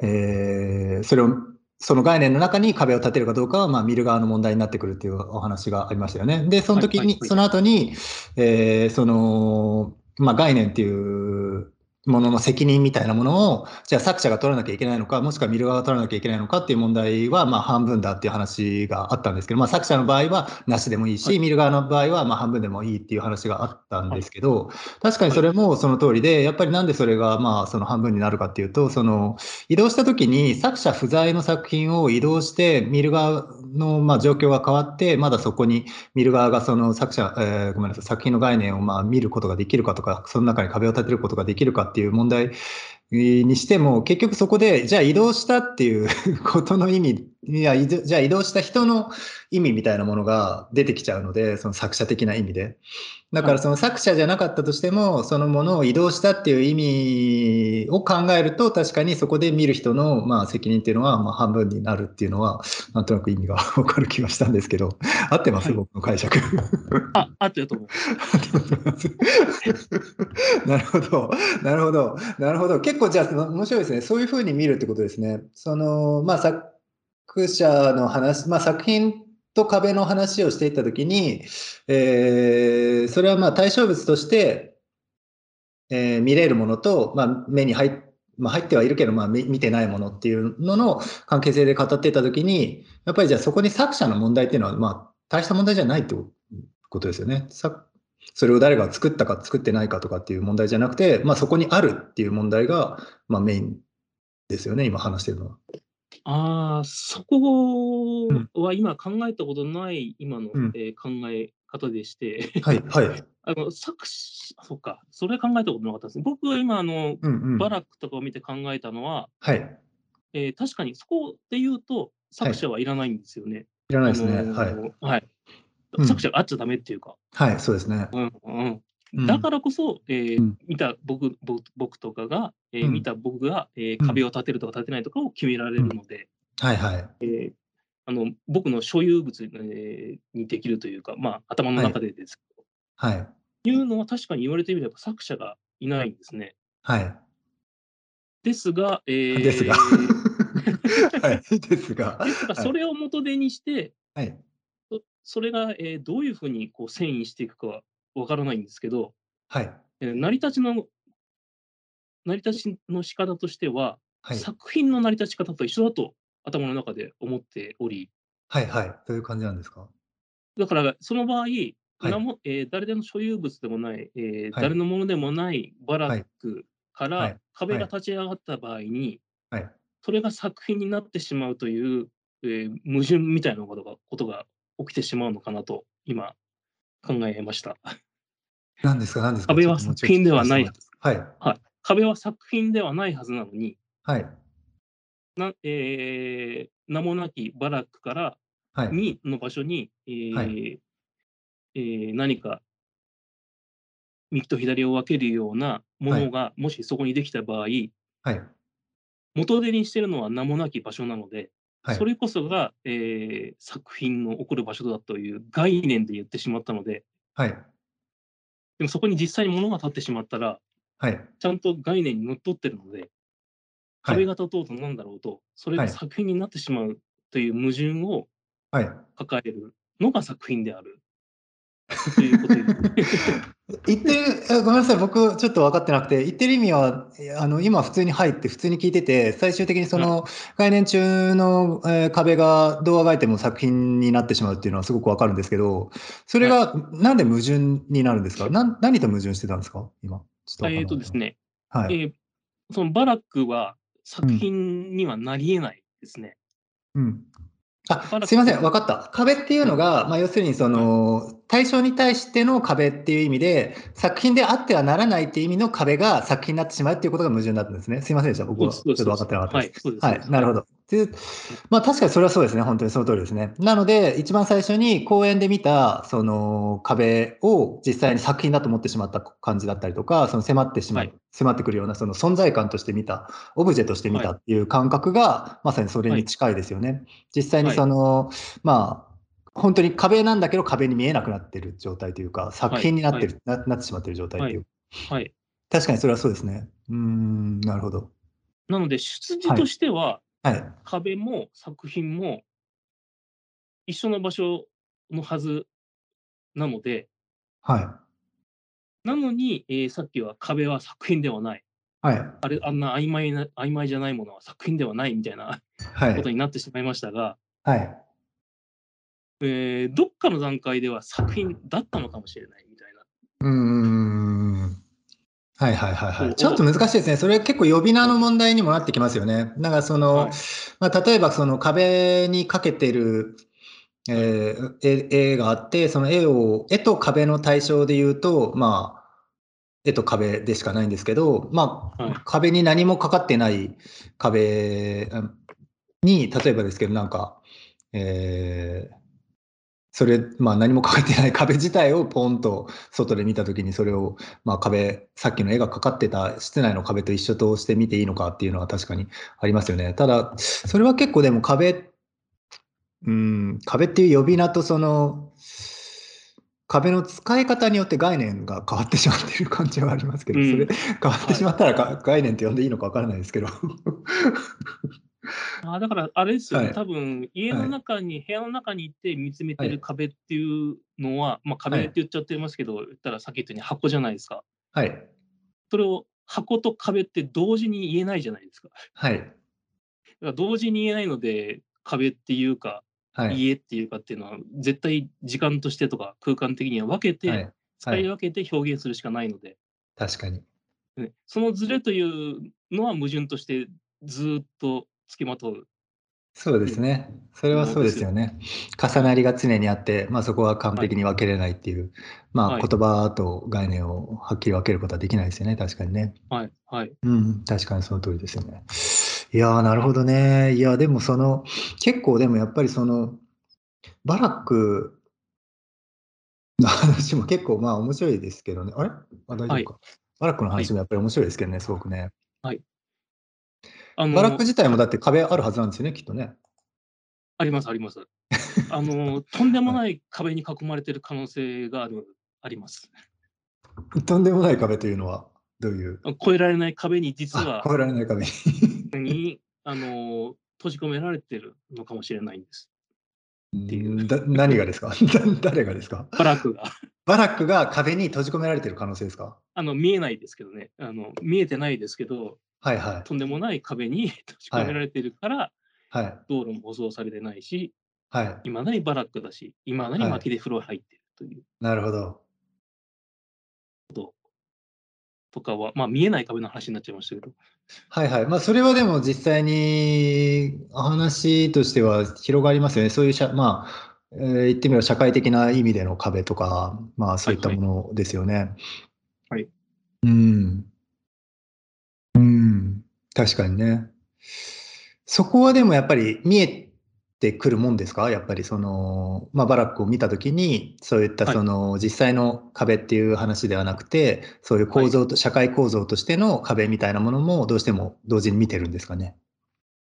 えー、それをその概念の中に壁を立てるかどうかは、まあ、見る側の問題になってくるっていうお話がありましたよね。で、その時に、はいはいはい、その後に、えー、その、まあ、概念っていうものの責任みたいなものを、じゃあ作者が取らなきゃいけないのか、もしくは見る側が取らなきゃいけないのかっていう問題は、まあ半分だっていう話があったんですけど、まあ作者の場合はなしでもいいし、はい、見る側の場合はまあ半分でもいいっていう話があったんですけど、確かにそれもその通りで、やっぱりなんでそれがまあその半分になるかっていうと、その移動した時に作者不在の作品を移動して見る側のまあ状況が変わって、まだそこに見る側がその作者、えー、ごめんなさい、作品の概念をまあ見ることができるかとか、その中に壁を立てることができるかっていう問題にしても、結局そこで、じゃあ移動したっていう (laughs) ことの意味、いや、じゃあ移動した人の意味みたいなものが出てきちゃうので、その作者的な意味で。だからその作者じゃなかったとしても、そのものを移動したっていう意味を考えると、確かにそこで見る人のまあ責任っていうのはまあ半分になるっていうのは、なんとなく意味が (laughs) わかる気がしたんですけど、合ってます、はい、僕の解釈。あ、合ってると思う。なるほど、なるほど、なるほど。結構じゃあ面白いですね。そういうふうに見るってことですね。その、まあ作者の話、まあ作品と壁の話をしていったときに、えー、それはまあ対象物として、えー、見れるものと、まあ、目に入っまあ、入ってはいるけど、まあ、見てないものっていうのの関係性で語っていたときに、やっぱりじゃあそこに作者の問題っていうのは、まあ、大した問題じゃないってことですよね。それを誰が作ったか作ってないかとかっていう問題じゃなくて、まあ、そこにあるっていう問題が、まあ、メインですよね、今話してるのは。ああ、そこは今考えたことない今の、うん。えー考え方でして、はいはい。(laughs) あの、作詞そっか、それ考えたことなかったですね。僕は今あの、うんうバラックとかを見て考えたのは、はい。えー確かにそこで言うと、作者はいらないんですよね。いらないですね。はい。はい。作者があっちゃダメっていうか。はい、そうですね。うんうん。だからこそ、えー、うん、見た僕僕僕とかが、えー、見た僕が、えー、壁を立てるとか立てないとかを決められるので、はいはい。えー、あの僕の所有物、えー、にできるというか、まあ、頭の中でですけど、はい。い。うのは確かに言われてみれば作者がいないんですね。はい。ですが、えー、ですが、(laughs) はい、ですが、(laughs) ですが、それを元手にして、はい、それが、えー、どういうふうにこう遷移していくかわからないんですけど、はい。えー、成り立ちの、成り立ちの仕方としては、はい、作品の成り立ち方と一緒だと頭の中で思っており。はいはい。どういう感じなんですか？だから、その場合、はい、もえー、誰でも所有物でもない、えーはい、誰のものでもないバラックから壁が立ち上がった場合に、はい、それが作品になってしまうという、えー、矛盾みたいなことがことが起きてしまうのかなと今考えました。何ですか、何ですか？壁は作品ではない。はい。はい。壁は作品ではないはずなのに、はい。なえー、名もなきバラックからはい。2の場所に、えーはいえー何か右と左を分けるようなものが、もしそこにできた場合、はい。元手にしてるのは名もなき場所なので、はい。それこそが、えー作品の起こる場所だという概念で言ってしまったので、はい。でもそこに実際に物が立ってしまったら、はい。ちゃんと概念にのっとってるので、壁が立とうとなんだろうと、それが作品になってしまうという矛盾を抱えるのが作品である。ということ言ってる、ごめんなさい、僕ちょっと分かってなくて、言ってる意味は、あの今普通に入って普通に聞いてて、最終的にその概念中の、えー、壁がどうあがいても作品になってしまうっていうのはすごく分かるんですけど、それがなんで矛盾になるんですか？な何と矛盾してたんですか？今。えっ、とですね、はい、えー、そのバラックは作品にはなり得ないですね。うん、うん。あすいません、分かった。壁っていうのが、まあ、要するにその、対象に対しての壁っていう意味で、作品であってはならないっていう意味の壁が作品になってしまうっていうことが矛盾だったんですね。すいませんでした。僕はちょっと分かってなかったです。はい、はい、なるほど。で、まあ確かにそれはそうですね。本当にその通りですね。なので、一番最初に公演で見た、その壁を実際に作品だと思ってしまった感じだったりとか、その迫ってしまう、はい、迫ってくるような、その存在感として見た、オブジェとして見たっていう感覚が、まさにそれに近いですよね。実際にその、まあ、本当に壁なんだけど壁に見えなくなってる状態というか、作品になってる、ななってしまってる状態っていう。はい。確かにそれはそうですね。うん、なるほど。なので、出自としては、はい、壁も作品も一緒の場所のはずなので、はい。なのに、えー、さっきは壁は作品ではない。はい。あれ、あんな曖昧な、曖昧じゃないものは作品ではないみたいな、はい、ことになってしまいましたが、はい。えー、どっかの段階では作品だったのかもしれないみたいな。うん。はいはいはいはい。ちょっと難しいですね。それ結構呼び名の問題にもなってきますよね。なんかその、はい、まあ、例えばその壁にかけてる、えー、絵絵があって、その絵を、絵と壁の対象で言うと、まあ、絵と壁でしかないんですけど、まあ、はい、壁に何もかかってない壁に、例えばですけど、なんか、えー、それ、まあ何もかかってない壁自体をポンと外で見たときにそれを、まあ壁、さっきの絵がかかってた室内の壁と一緒として見ていいのかっていうのは確かにありますよね。ただ、それは結構でも壁、うん、壁っていう呼び名とその、壁の使い方によって概念が変わってしまっている感じはありますけど、それ変わってしまったら、概念って呼んでいいのか分からないですけどあだから、あれですよね、はい、多分家の中に、はい、部屋の中に行って見つめてる壁っていうのは、はい、まあ、壁って言っちゃってますけど、言ったらさっき言ったように箱じゃないですか。はい。それを箱と壁って同時に言えないじゃないですか。はい。だから同時に言えないので、壁っていうか、家っていうかっていうのは、絶対時間としてとか空間的には分けて、使い分けて表現するしかないので。確かに。そのズレというのは矛盾としてずっとつきまとう。そうですね。それはそうですよね。重なりが常にあって、まあ、そこは完璧に分けれないっていう、まあ、言葉と概念をはっきり分けることはできないですよね、確かにね。はい、はい。うん、確かにその通りですよね。いやー、なるほどね。いや、でもその、結構でもやっぱりその、バラックの (laughs) 話も結構まあ面白いですけどね。あれ？あ大丈夫か、はい、バラックの話もやっぱり面白いですけどね、すごくね。はい。あのバラック自体もだって壁あるはずなんですよね、きっとね。あります、あります。あの、(laughs) とんでもない壁に囲まれてる可能性がある、あります。とんでもない壁というのは、どういう？越えられない壁に実は、越えられない壁にあの閉じ込められてるのかもしれないんです。っていうだ何がですか？(laughs) 誰がですか？バラックが。バラックが壁に閉じ込められてる可能性ですか？あの見えないですけどねあの。見えてないですけど、はいはい、とんでもない壁に (laughs) 閉じ込められてるから、はい、道路も舗装されてないし、はい、いまだにバラックだし、いまだに薪で風呂入ってるという。なるほど。とかは、まあ、見えない壁の話になっちゃいましたけど。はいはい。まあ、それはでも実際に話としては広がりますよね。そういうしゃ、まあ、えー、言ってみれば社会的な意味での壁とか、まあ、そういったものですよね。はい、はい、うん。うん。確かにね。そこはでもやっぱり見えてくるもんですか？やっぱりその、まあ、バラックを見たときに、そういったその、はい、実際の壁っていう話ではなくて、そういう構造と、はい、社会構造としての壁みたいなものもどうしても同時に見てるんですかね？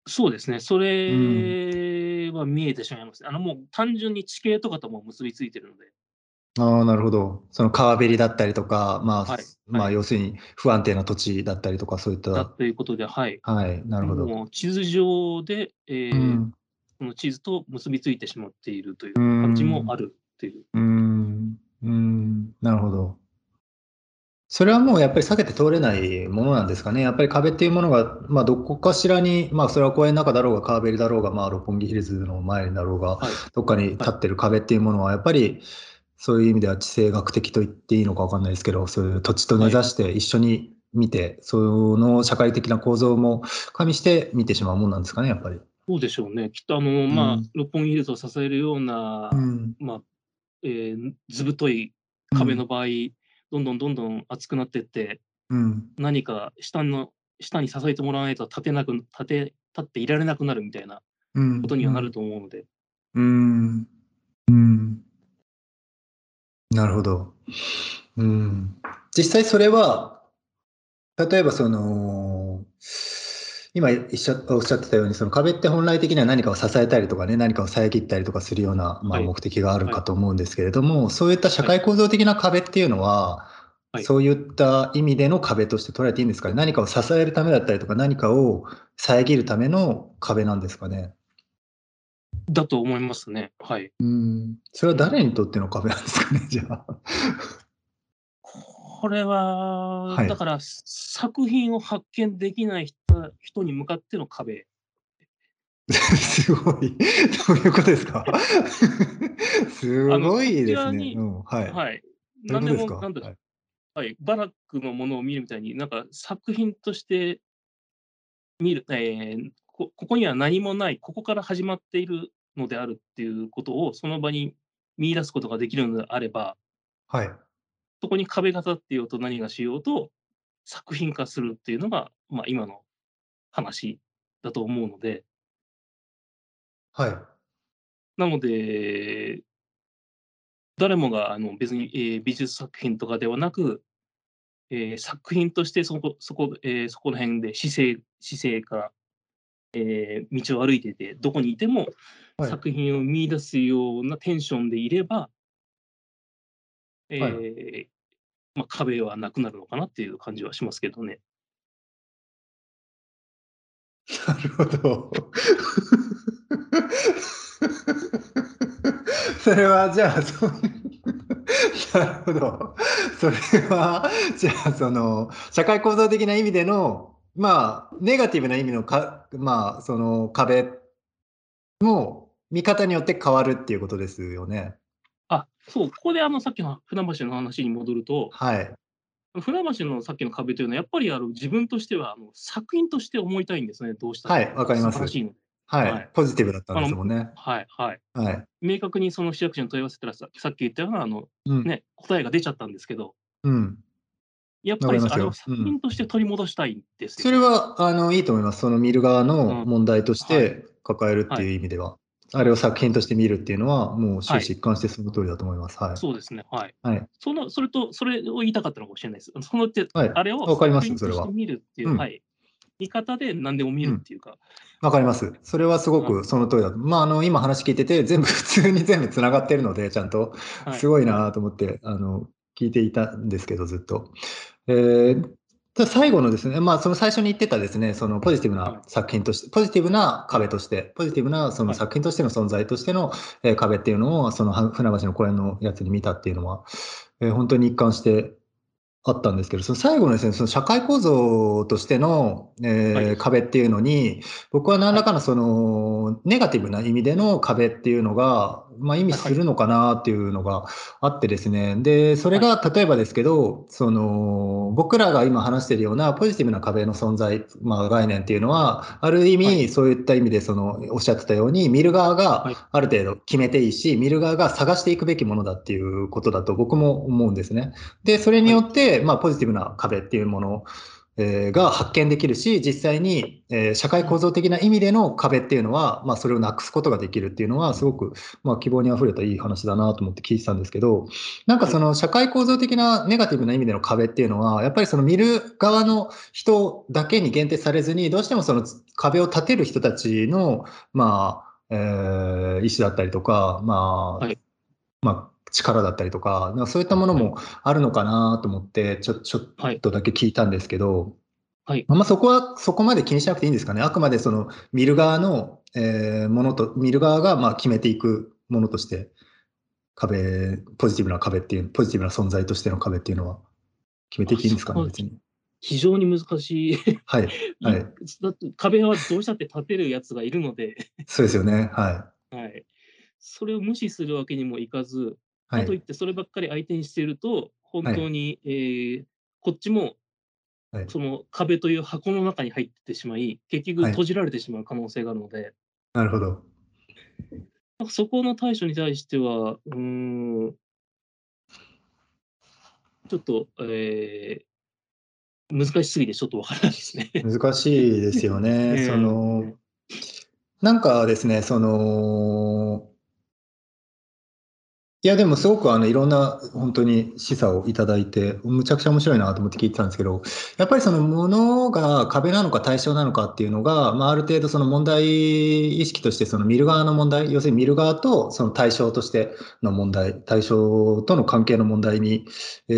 そうですね。それは見えてしまいます。うん、あのもう単純に地形とかとも結びついてるので。ああ、なるほど。その川べりだったりとか、まあ、はい、まあ、要するに不安定な土地だったりとか、そういった。だということで、はい。はい、なるほど。地図上で、えー、うん、その地図と結びついてしまっているという感じもあるっていう。うん、うん、なるほど。それはもうやっぱり避けて通れないものなんですかね。やっぱり壁っていうものが、まあ、どこかしらに、まあ、それは公園の中だろうが、川べりだろうが、まあ、六本木ヒルズの前だろうが、はい、どっかに立ってる壁っていうものは、やっぱり、そういう意味では地政学的と言っていいのか分かんないですけど、そういう土地と根ざして一緒に見て、はい、その社会的な構造も加味して見てしまうもんなんですかね、やっぱり。そうでしょうね。きっとあの、まあ、六本木ヒルズを支えるような、うん、まあ、えー、ずぶとい壁の場合、うん、どんどんどんどん厚くなっていって、うん、何か下の下に支えてもらわないと立てなく立て立っていられなくなるみたいなことにはなると思うので。うん、うん、なるほど。うん、実際それは例えばその今おっしゃってたように、その壁って本来的には何かを支えたりとかね、何かを遮ったりとかするような、まあ、目的があるかと思うんですけれども、はいはい、そういった社会構造的な壁っていうのは、はい、そういった意味での壁として捉えていいんですかね、何かを支えるためだったりとか、何かを遮るための壁なんですかね？だと思いますね。はい。うん。それは誰にとっての壁なんですかね、(laughs) じゃあ。これは、はい、だから作品を発見できない人人に向かっての壁。(laughs) すごい。どういうことですか？(laughs) すごいですね。うん、はい。はい。何でも、なんだろう、はい、バラックのものを見るみたいに、なんか作品として見る、えーこ、ここには何もない、ここから始まっているのであるっていうことを、その場に見出すことができるのであれば、はい。そこに壁が立っていようと何がしようと、作品化するっていうのが、まあ、今の話だと思うので。はい。なので、誰もがあの別に、えー、美術作品とかではなく、えー、作品としてそこそこ,、えー、そこの辺で姿勢姿勢から、えー、道を歩いててどこにいても作品を見出すようなテンションでいれば、えはい、まあ、壁はなくなるのかなっていう感じはしますけどね。なるほど。(laughs) それはじゃあそ (laughs) なるほど。それはじゃあその社会構造的な意味でのまあネガティブな意味のかまあその壁も見方によって変わるっていうことですよね。あ、そう、ここであのさっきの船橋の話に戻ると、はい。船橋のさっきの壁というのは、やっぱりあの自分としてはあの作品として思いたいんですね、どうしたら。はい、わかります。はい、はい、ポジティブだったんですもんね。はい、はい。はい、明確にその市役所に問い合わせたらさ、さっき言ったようなあの、うん、ね、答えが出ちゃったんですけど、うん、やっぱりあれを作品として取り戻したいんですよ、うん、それはあのいいと思います。その見る側の問題として抱えるっていう意味では。あれを作品として見るっていうのは、もう終始一貫してその通りだと思います。はい。そうですね。はい。はい。その、それと、それを言いたかったのかもしれないです。そのって、はい、あれを作品として見るっていう、はい。見方で何でも見るっていうか。わ、うん、かります。それはすごくその通りだと。まあ、あの、今話聞いてて、全部 (laughs) 普通に全部つながってるので、ちゃんと、すごいなと思って、あの、聞いていたんですけど、ずっと。えー、最後のですね、まあ、その最初に言ってたですね、そのポジティブな作品として、ポジティブな壁として、ポジティブなその作品としての存在としての、え壁っていうのを、その船橋の公園のやつに見たっていうのは、え本当に一貫してあったんですけど、その最後のですね、その社会構造としての、えーはい、壁っていうのに、僕は何らかのその、ネガティブな意味での壁っていうのが、まあ、意味するのかなっていうのがあってですね、で、それが例えばですけど、その、僕らが今話しているようなポジティブな壁の存在、まあ、概念っていうのは、ある意味、そういった意味で、その、おっしゃってたように、見る側がある程度決めていいし、見る側が探していくべきものだっていうことだと僕も思うんですね。で、それによって、まあ、ポジティブな壁っていうものえが発見できるし、実際に、え社会構造的な意味での壁っていうのは、まあ、それをなくすことができるっていうのは、すごく、まあ、希望にあふれたいい話だなと思って聞いてたんですけど、なんかその社会構造的なネガティブな意味での壁っていうのは、やっぱりその見る側の人だけに限定されずに、どうしてもその壁を立てる人たちの、まあ、えー、意思だったりとか、まあ、はい、まあ、力だったりとか、そういったものもあるのかなと思って、ちょちょっとだけ聞いたんですけど、はい、まあ、そこはそこまで気にしなくていいんですかね。あくまでその見る側の、えー、ものと、見る側がまあ決めていくものとして、壁、ポジティブな壁っていう、ポジティブな存在としての壁っていうのは決めていいんですかね、別に。非常に難しい。はい。はい。(laughs) 壁はどうしたって立てるやつがいるので。そうですよね。はい。はい。それを無視するわけにもいかず、かといってそればっかり相手にしていると、本当に、はい、えー、こっちも、その壁という箱の中に入ってしまい、結局閉じられてしまう可能性があるので。なるほど。そこの対処に対しては、うーん。ちょっと、ええ難しすぎてちょっとわからないですね。難しいですよね。(laughs) その、なんかですね、そのいや、でもすごくあのいろんな本当に示唆をいただいて、むちゃくちゃ面白いなと思って聞いてたんですけど、やっぱりそのものが壁なのか対象なのかっていうのが、まあ、ある程度その問題意識としてその見る側の問題、要するに見る側とその対象としての問題、対象との関係の問題に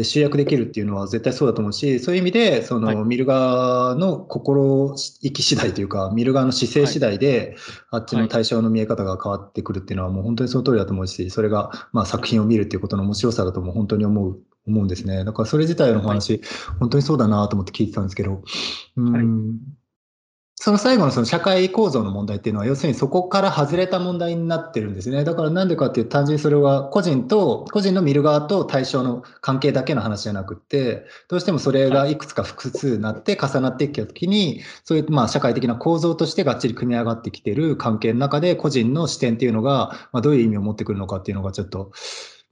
集約できるっていうのは絶対そうだと思うし、そういう意味でその見る側の心意気次第というか、見る側の姿勢次第で、あっちの対象の見え方が変わってくるっていうのはもう本当にその通りだと思うし、それがまあ作品を見るっていうことの面白さだとも本当に思う思うんですね。だからそれ自体の話、はい、本当にそうだなと思って聞いてたんですけど、うん、はい、その最後のその社会構造の問題っていうのは、要するにそこから外れた問題になってるんですね。だからなんでかっていうと、単純にそれは個人と、個人の見る側と対象の関係だけの話じゃなくて、どうしてもそれがいくつか複数になって重なっていったときに、そういうまあ社会的な構造としてがっちり組み上がってきてる関係の中で、個人の視点っていうのが、まあ、どういう意味を持ってくるのかっていうのがちょっと、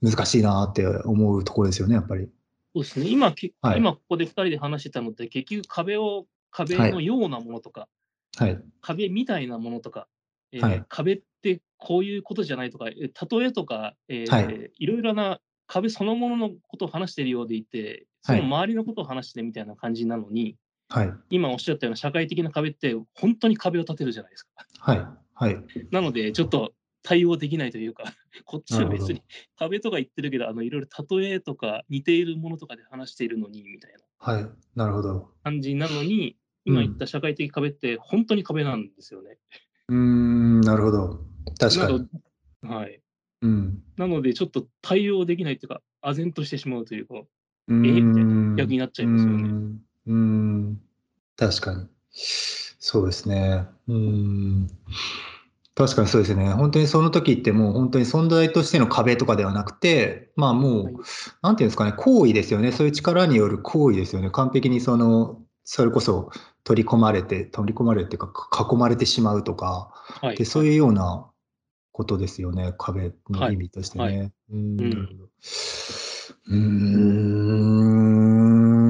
難しいなって思うところですよね、やっぱり。そうですね。今、はい、今ここで2人で話してたのって、結局壁を、壁のようなものとか、はい、壁みたいなものとか、えーはい、壁ってこういうことじゃないとか、例えとか、えー、はい、いろいろな壁そのもののことを話しているようでいて、その周りのことを話してみたいな感じなのに、はい、今おっしゃったような社会的な壁って、本当に壁を立てるじゃないですか。はい。はい、なので、ちょっと対応できないというか、(laughs) こっちは別に壁とか言ってるけど、あのいろいろ例えとか似ているものとかで話しているのにみたいな。はい、なるほど。感じなのに、今言った社会的壁って本当に壁なんですよね。うん、なるほど。確かに。はい。うん、なので、ちょっと対応できないっていうか、唖然としてしまうというか、えみたいな逆になっちゃいますよね。うん、確かに。そうですね。うん。確かにそうですね。本当にその時ってもう本当に存在としての壁とかではなくて、まあもう、はい、なんていうんですかね、行為ですよね。そういう力による行為ですよね。完璧にその、それこそ取り込まれて、取り込まれていうか、囲まれてしまうとか、はい、でそういうようなことですよね、壁の意味としてね。はい、うんう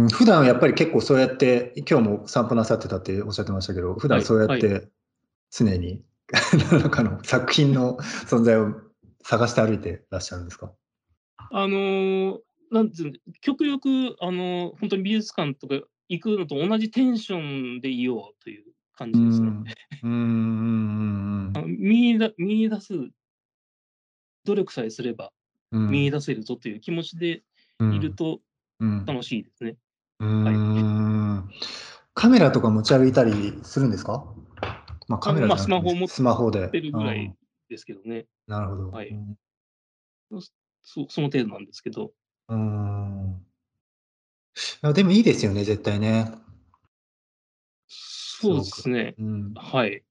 ん。普段やっぱり結構そうやって、今日も散歩なさってたっておっしゃってましたけど、普段そうやって常に (laughs) 何らかの作品の存在を探して歩いてらっしゃるんですか？あのー、なんていう極力、あのー、本当に美術館とか行くのと同じテンションでいようという感じですね。うん見だ見出す努力さえすれば見出せるぞという気持ちでいると楽しいですね。はい、カメラとか持ち歩いたりするんですか？まあ、カメラまあ、スマホ持スマホで。ってるぐらいですけどね。なるほど。はい。そその程度なんですけど。うん。いや、でもいいですよね、絶対ね。そうですね。うん、はい。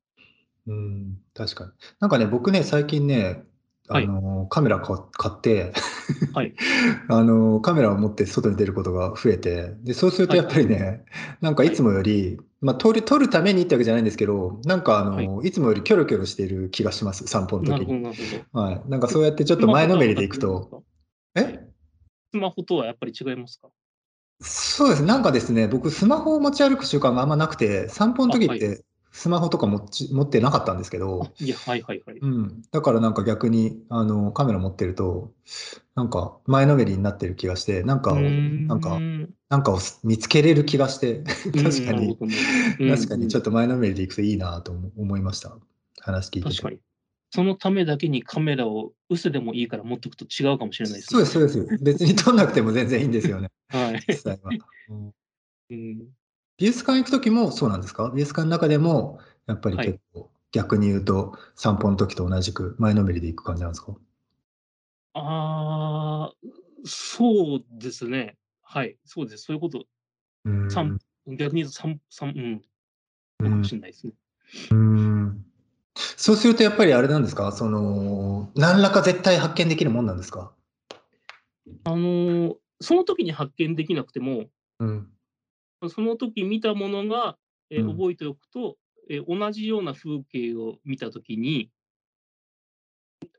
うん、確かに。なんかね、僕ね、最近ね、あの、はい、カメラ買って、はい、(laughs) あのカメラを持って外に出ることが増えて。でそうするとやっぱりね、はい、なんかい。つもより、まあ、撮る撮るためにってわけじゃないんですけどなんかあの、い、つもよりキョロキョロしている気がします散歩の時に。はい、なんかそうやってちょっと前のめりでいくと。え？スマホとはやっぱり違いますか？そうです。なんかですね僕スマホを持ち歩く習慣があんまなくて散歩の時ってスマホとか持ち持ってなかったんですけど、いや、はいはいはい。うん、だからなんか逆にあのカメラ持ってると、なんか前のめりになってる気がして、なんかを、なんか、なんかを見つけれる気がして、確かに、確かにちょっと前のめりでいくといいなと思いました。話聞いて。確かに。そのためだけにカメラを薄でもいいから持っておくと違うかもしれないですね。そうです、そうです。別に撮んなくても全然いいんですよね。(laughs) はい。実際は。(laughs) うん美術館行く時もそうなんですか？美術館の中でも、やっぱり結構、逆に言うと、散歩の時と同じく前のめりで行く感じなんですか？ああ、そうですね。はい、そうです。そういうこと。うん。逆に言うと散散うん。かもしれないですね。うん。そうするとやっぱりあれなんですか？その、何らか絶対発見できるもんなんですか？あの、その時に発見できなくても、うん。その時見たものが、えー、覚えておくと、えー、同じような風景を見た時に、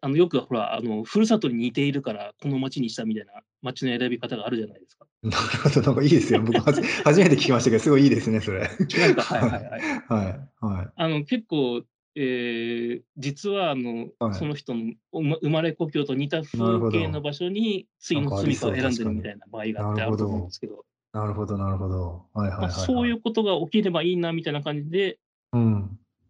あのよくほらあの、ふるさとに似ているからこの町にしたみたいな町の選び方があるじゃないですか。(laughs) なるほど、なんかいいですよ。僕は初めて聞きましたけど、すごいいいですね、それ。なんか、はいはいはい。(laughs) はいはい。あの結構、えー、実はあの、はい、その人の生まれ故郷と似た風景の場所に次の住みかを選んでるみたいな場合があってあると思うんですけど。なるほど、なるほど。はいはいそういうことが起きればいいなみたいな感じで、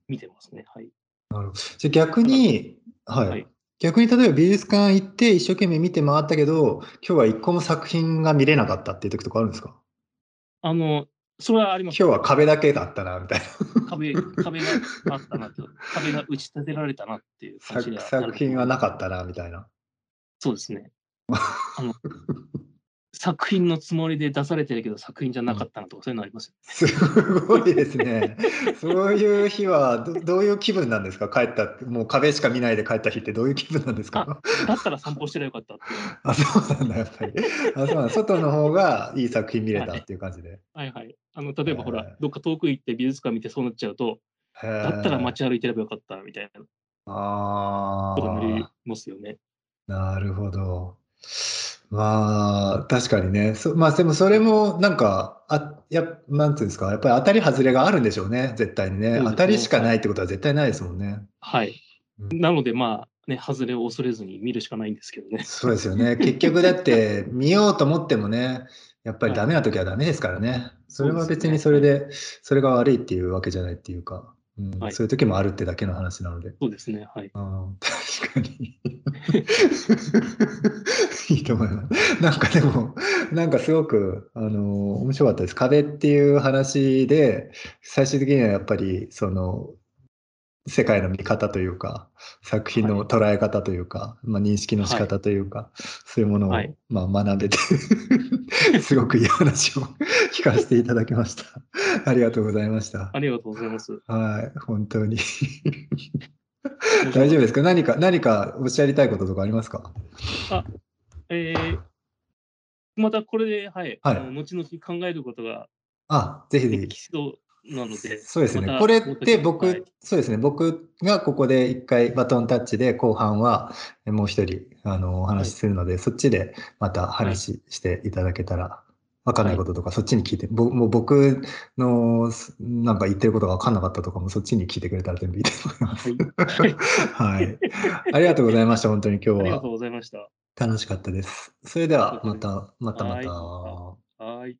見てますね。はい。なるほど。じゃ逆に、はい、はい。逆に例えば美術館行って一生懸命見て回ったけど、今日は一個も作品が見れなかったっていう時とかあるんですか？あの、それはあります。今日は壁だけだったな、みたいな。壁、壁があったなと、壁が打ち立てられたなっていう感じで作品はなかったな、みたいな。そうですね。あの作品のつもりで出されてるけど作品じゃなかったなとか、そういうのありますよ、(laughs) すごいですね。そういう日はどどういう気分なんですか？帰った、もう壁しか見ないで帰った日ってどういう気分なんですか？だったら散歩してりゃよかったってあ、そうなんだ、やっぱり。あ、そうなん外の方がいい作品見れたっていう感じで。はい、はい、はい。あの例えばほら、どっか遠く行って美術館見てそうなっちゃうと、だったら街歩いてればよかったみたいなあことになりますよね。なるほど。まあ、確かにね。そまあ、でもそれもなんか、あやなんていうんですか、やっぱり当たり外れがあるんでしょうね、絶対にね。当たりしかないってことは絶対ないですもんね。はい。うん、なので、まあ、ね、外れを恐れずに見るしかないんですけどね。そうですよね。(laughs) 結局だって、見ようと思ってもね、やっぱりダメな時はダメですからね。はい、それは別にそれで、それが悪いっていうわけじゃないっていうか。うんはい、そういう時もあるってだけの話なので。そうですね。はい。確かに。(laughs) いいと思います。なんかでも、なんかすごく、あの、面白かったです。壁っていう話で、最終的にはやっぱり、その、世界の見方というか、作品の捉え方というか、はい、まあ、認識の仕方というか、はい、そういうものを、まあ、学べて (laughs) すごくいい話を (laughs) 聞かせていただきました。ありがとうございました。ありがとうございます。はい、本当に (laughs) 大丈夫ですか？何か、何かおっしゃりたいこととかありますか？あ、えー、またこれで、はい、はい、後々考えることが、あ、ぜひぜひ。なので、そうですね。これって僕、はい、そうですね。僕がここで一回バトンタッチで、後半はもう一人、あの、お話しするので、はい、そっちでまた話していただけたら、わかんないこととか、そっちに聞いて、ぼもう僕のなんか言ってることがわかんなかったとかも、そっちに聞いてくれたら全部いいと思います。(laughs) はい。ありがとうございました、本当に今日は。ありがとうございました。楽しかったです。それでは、また、またまた。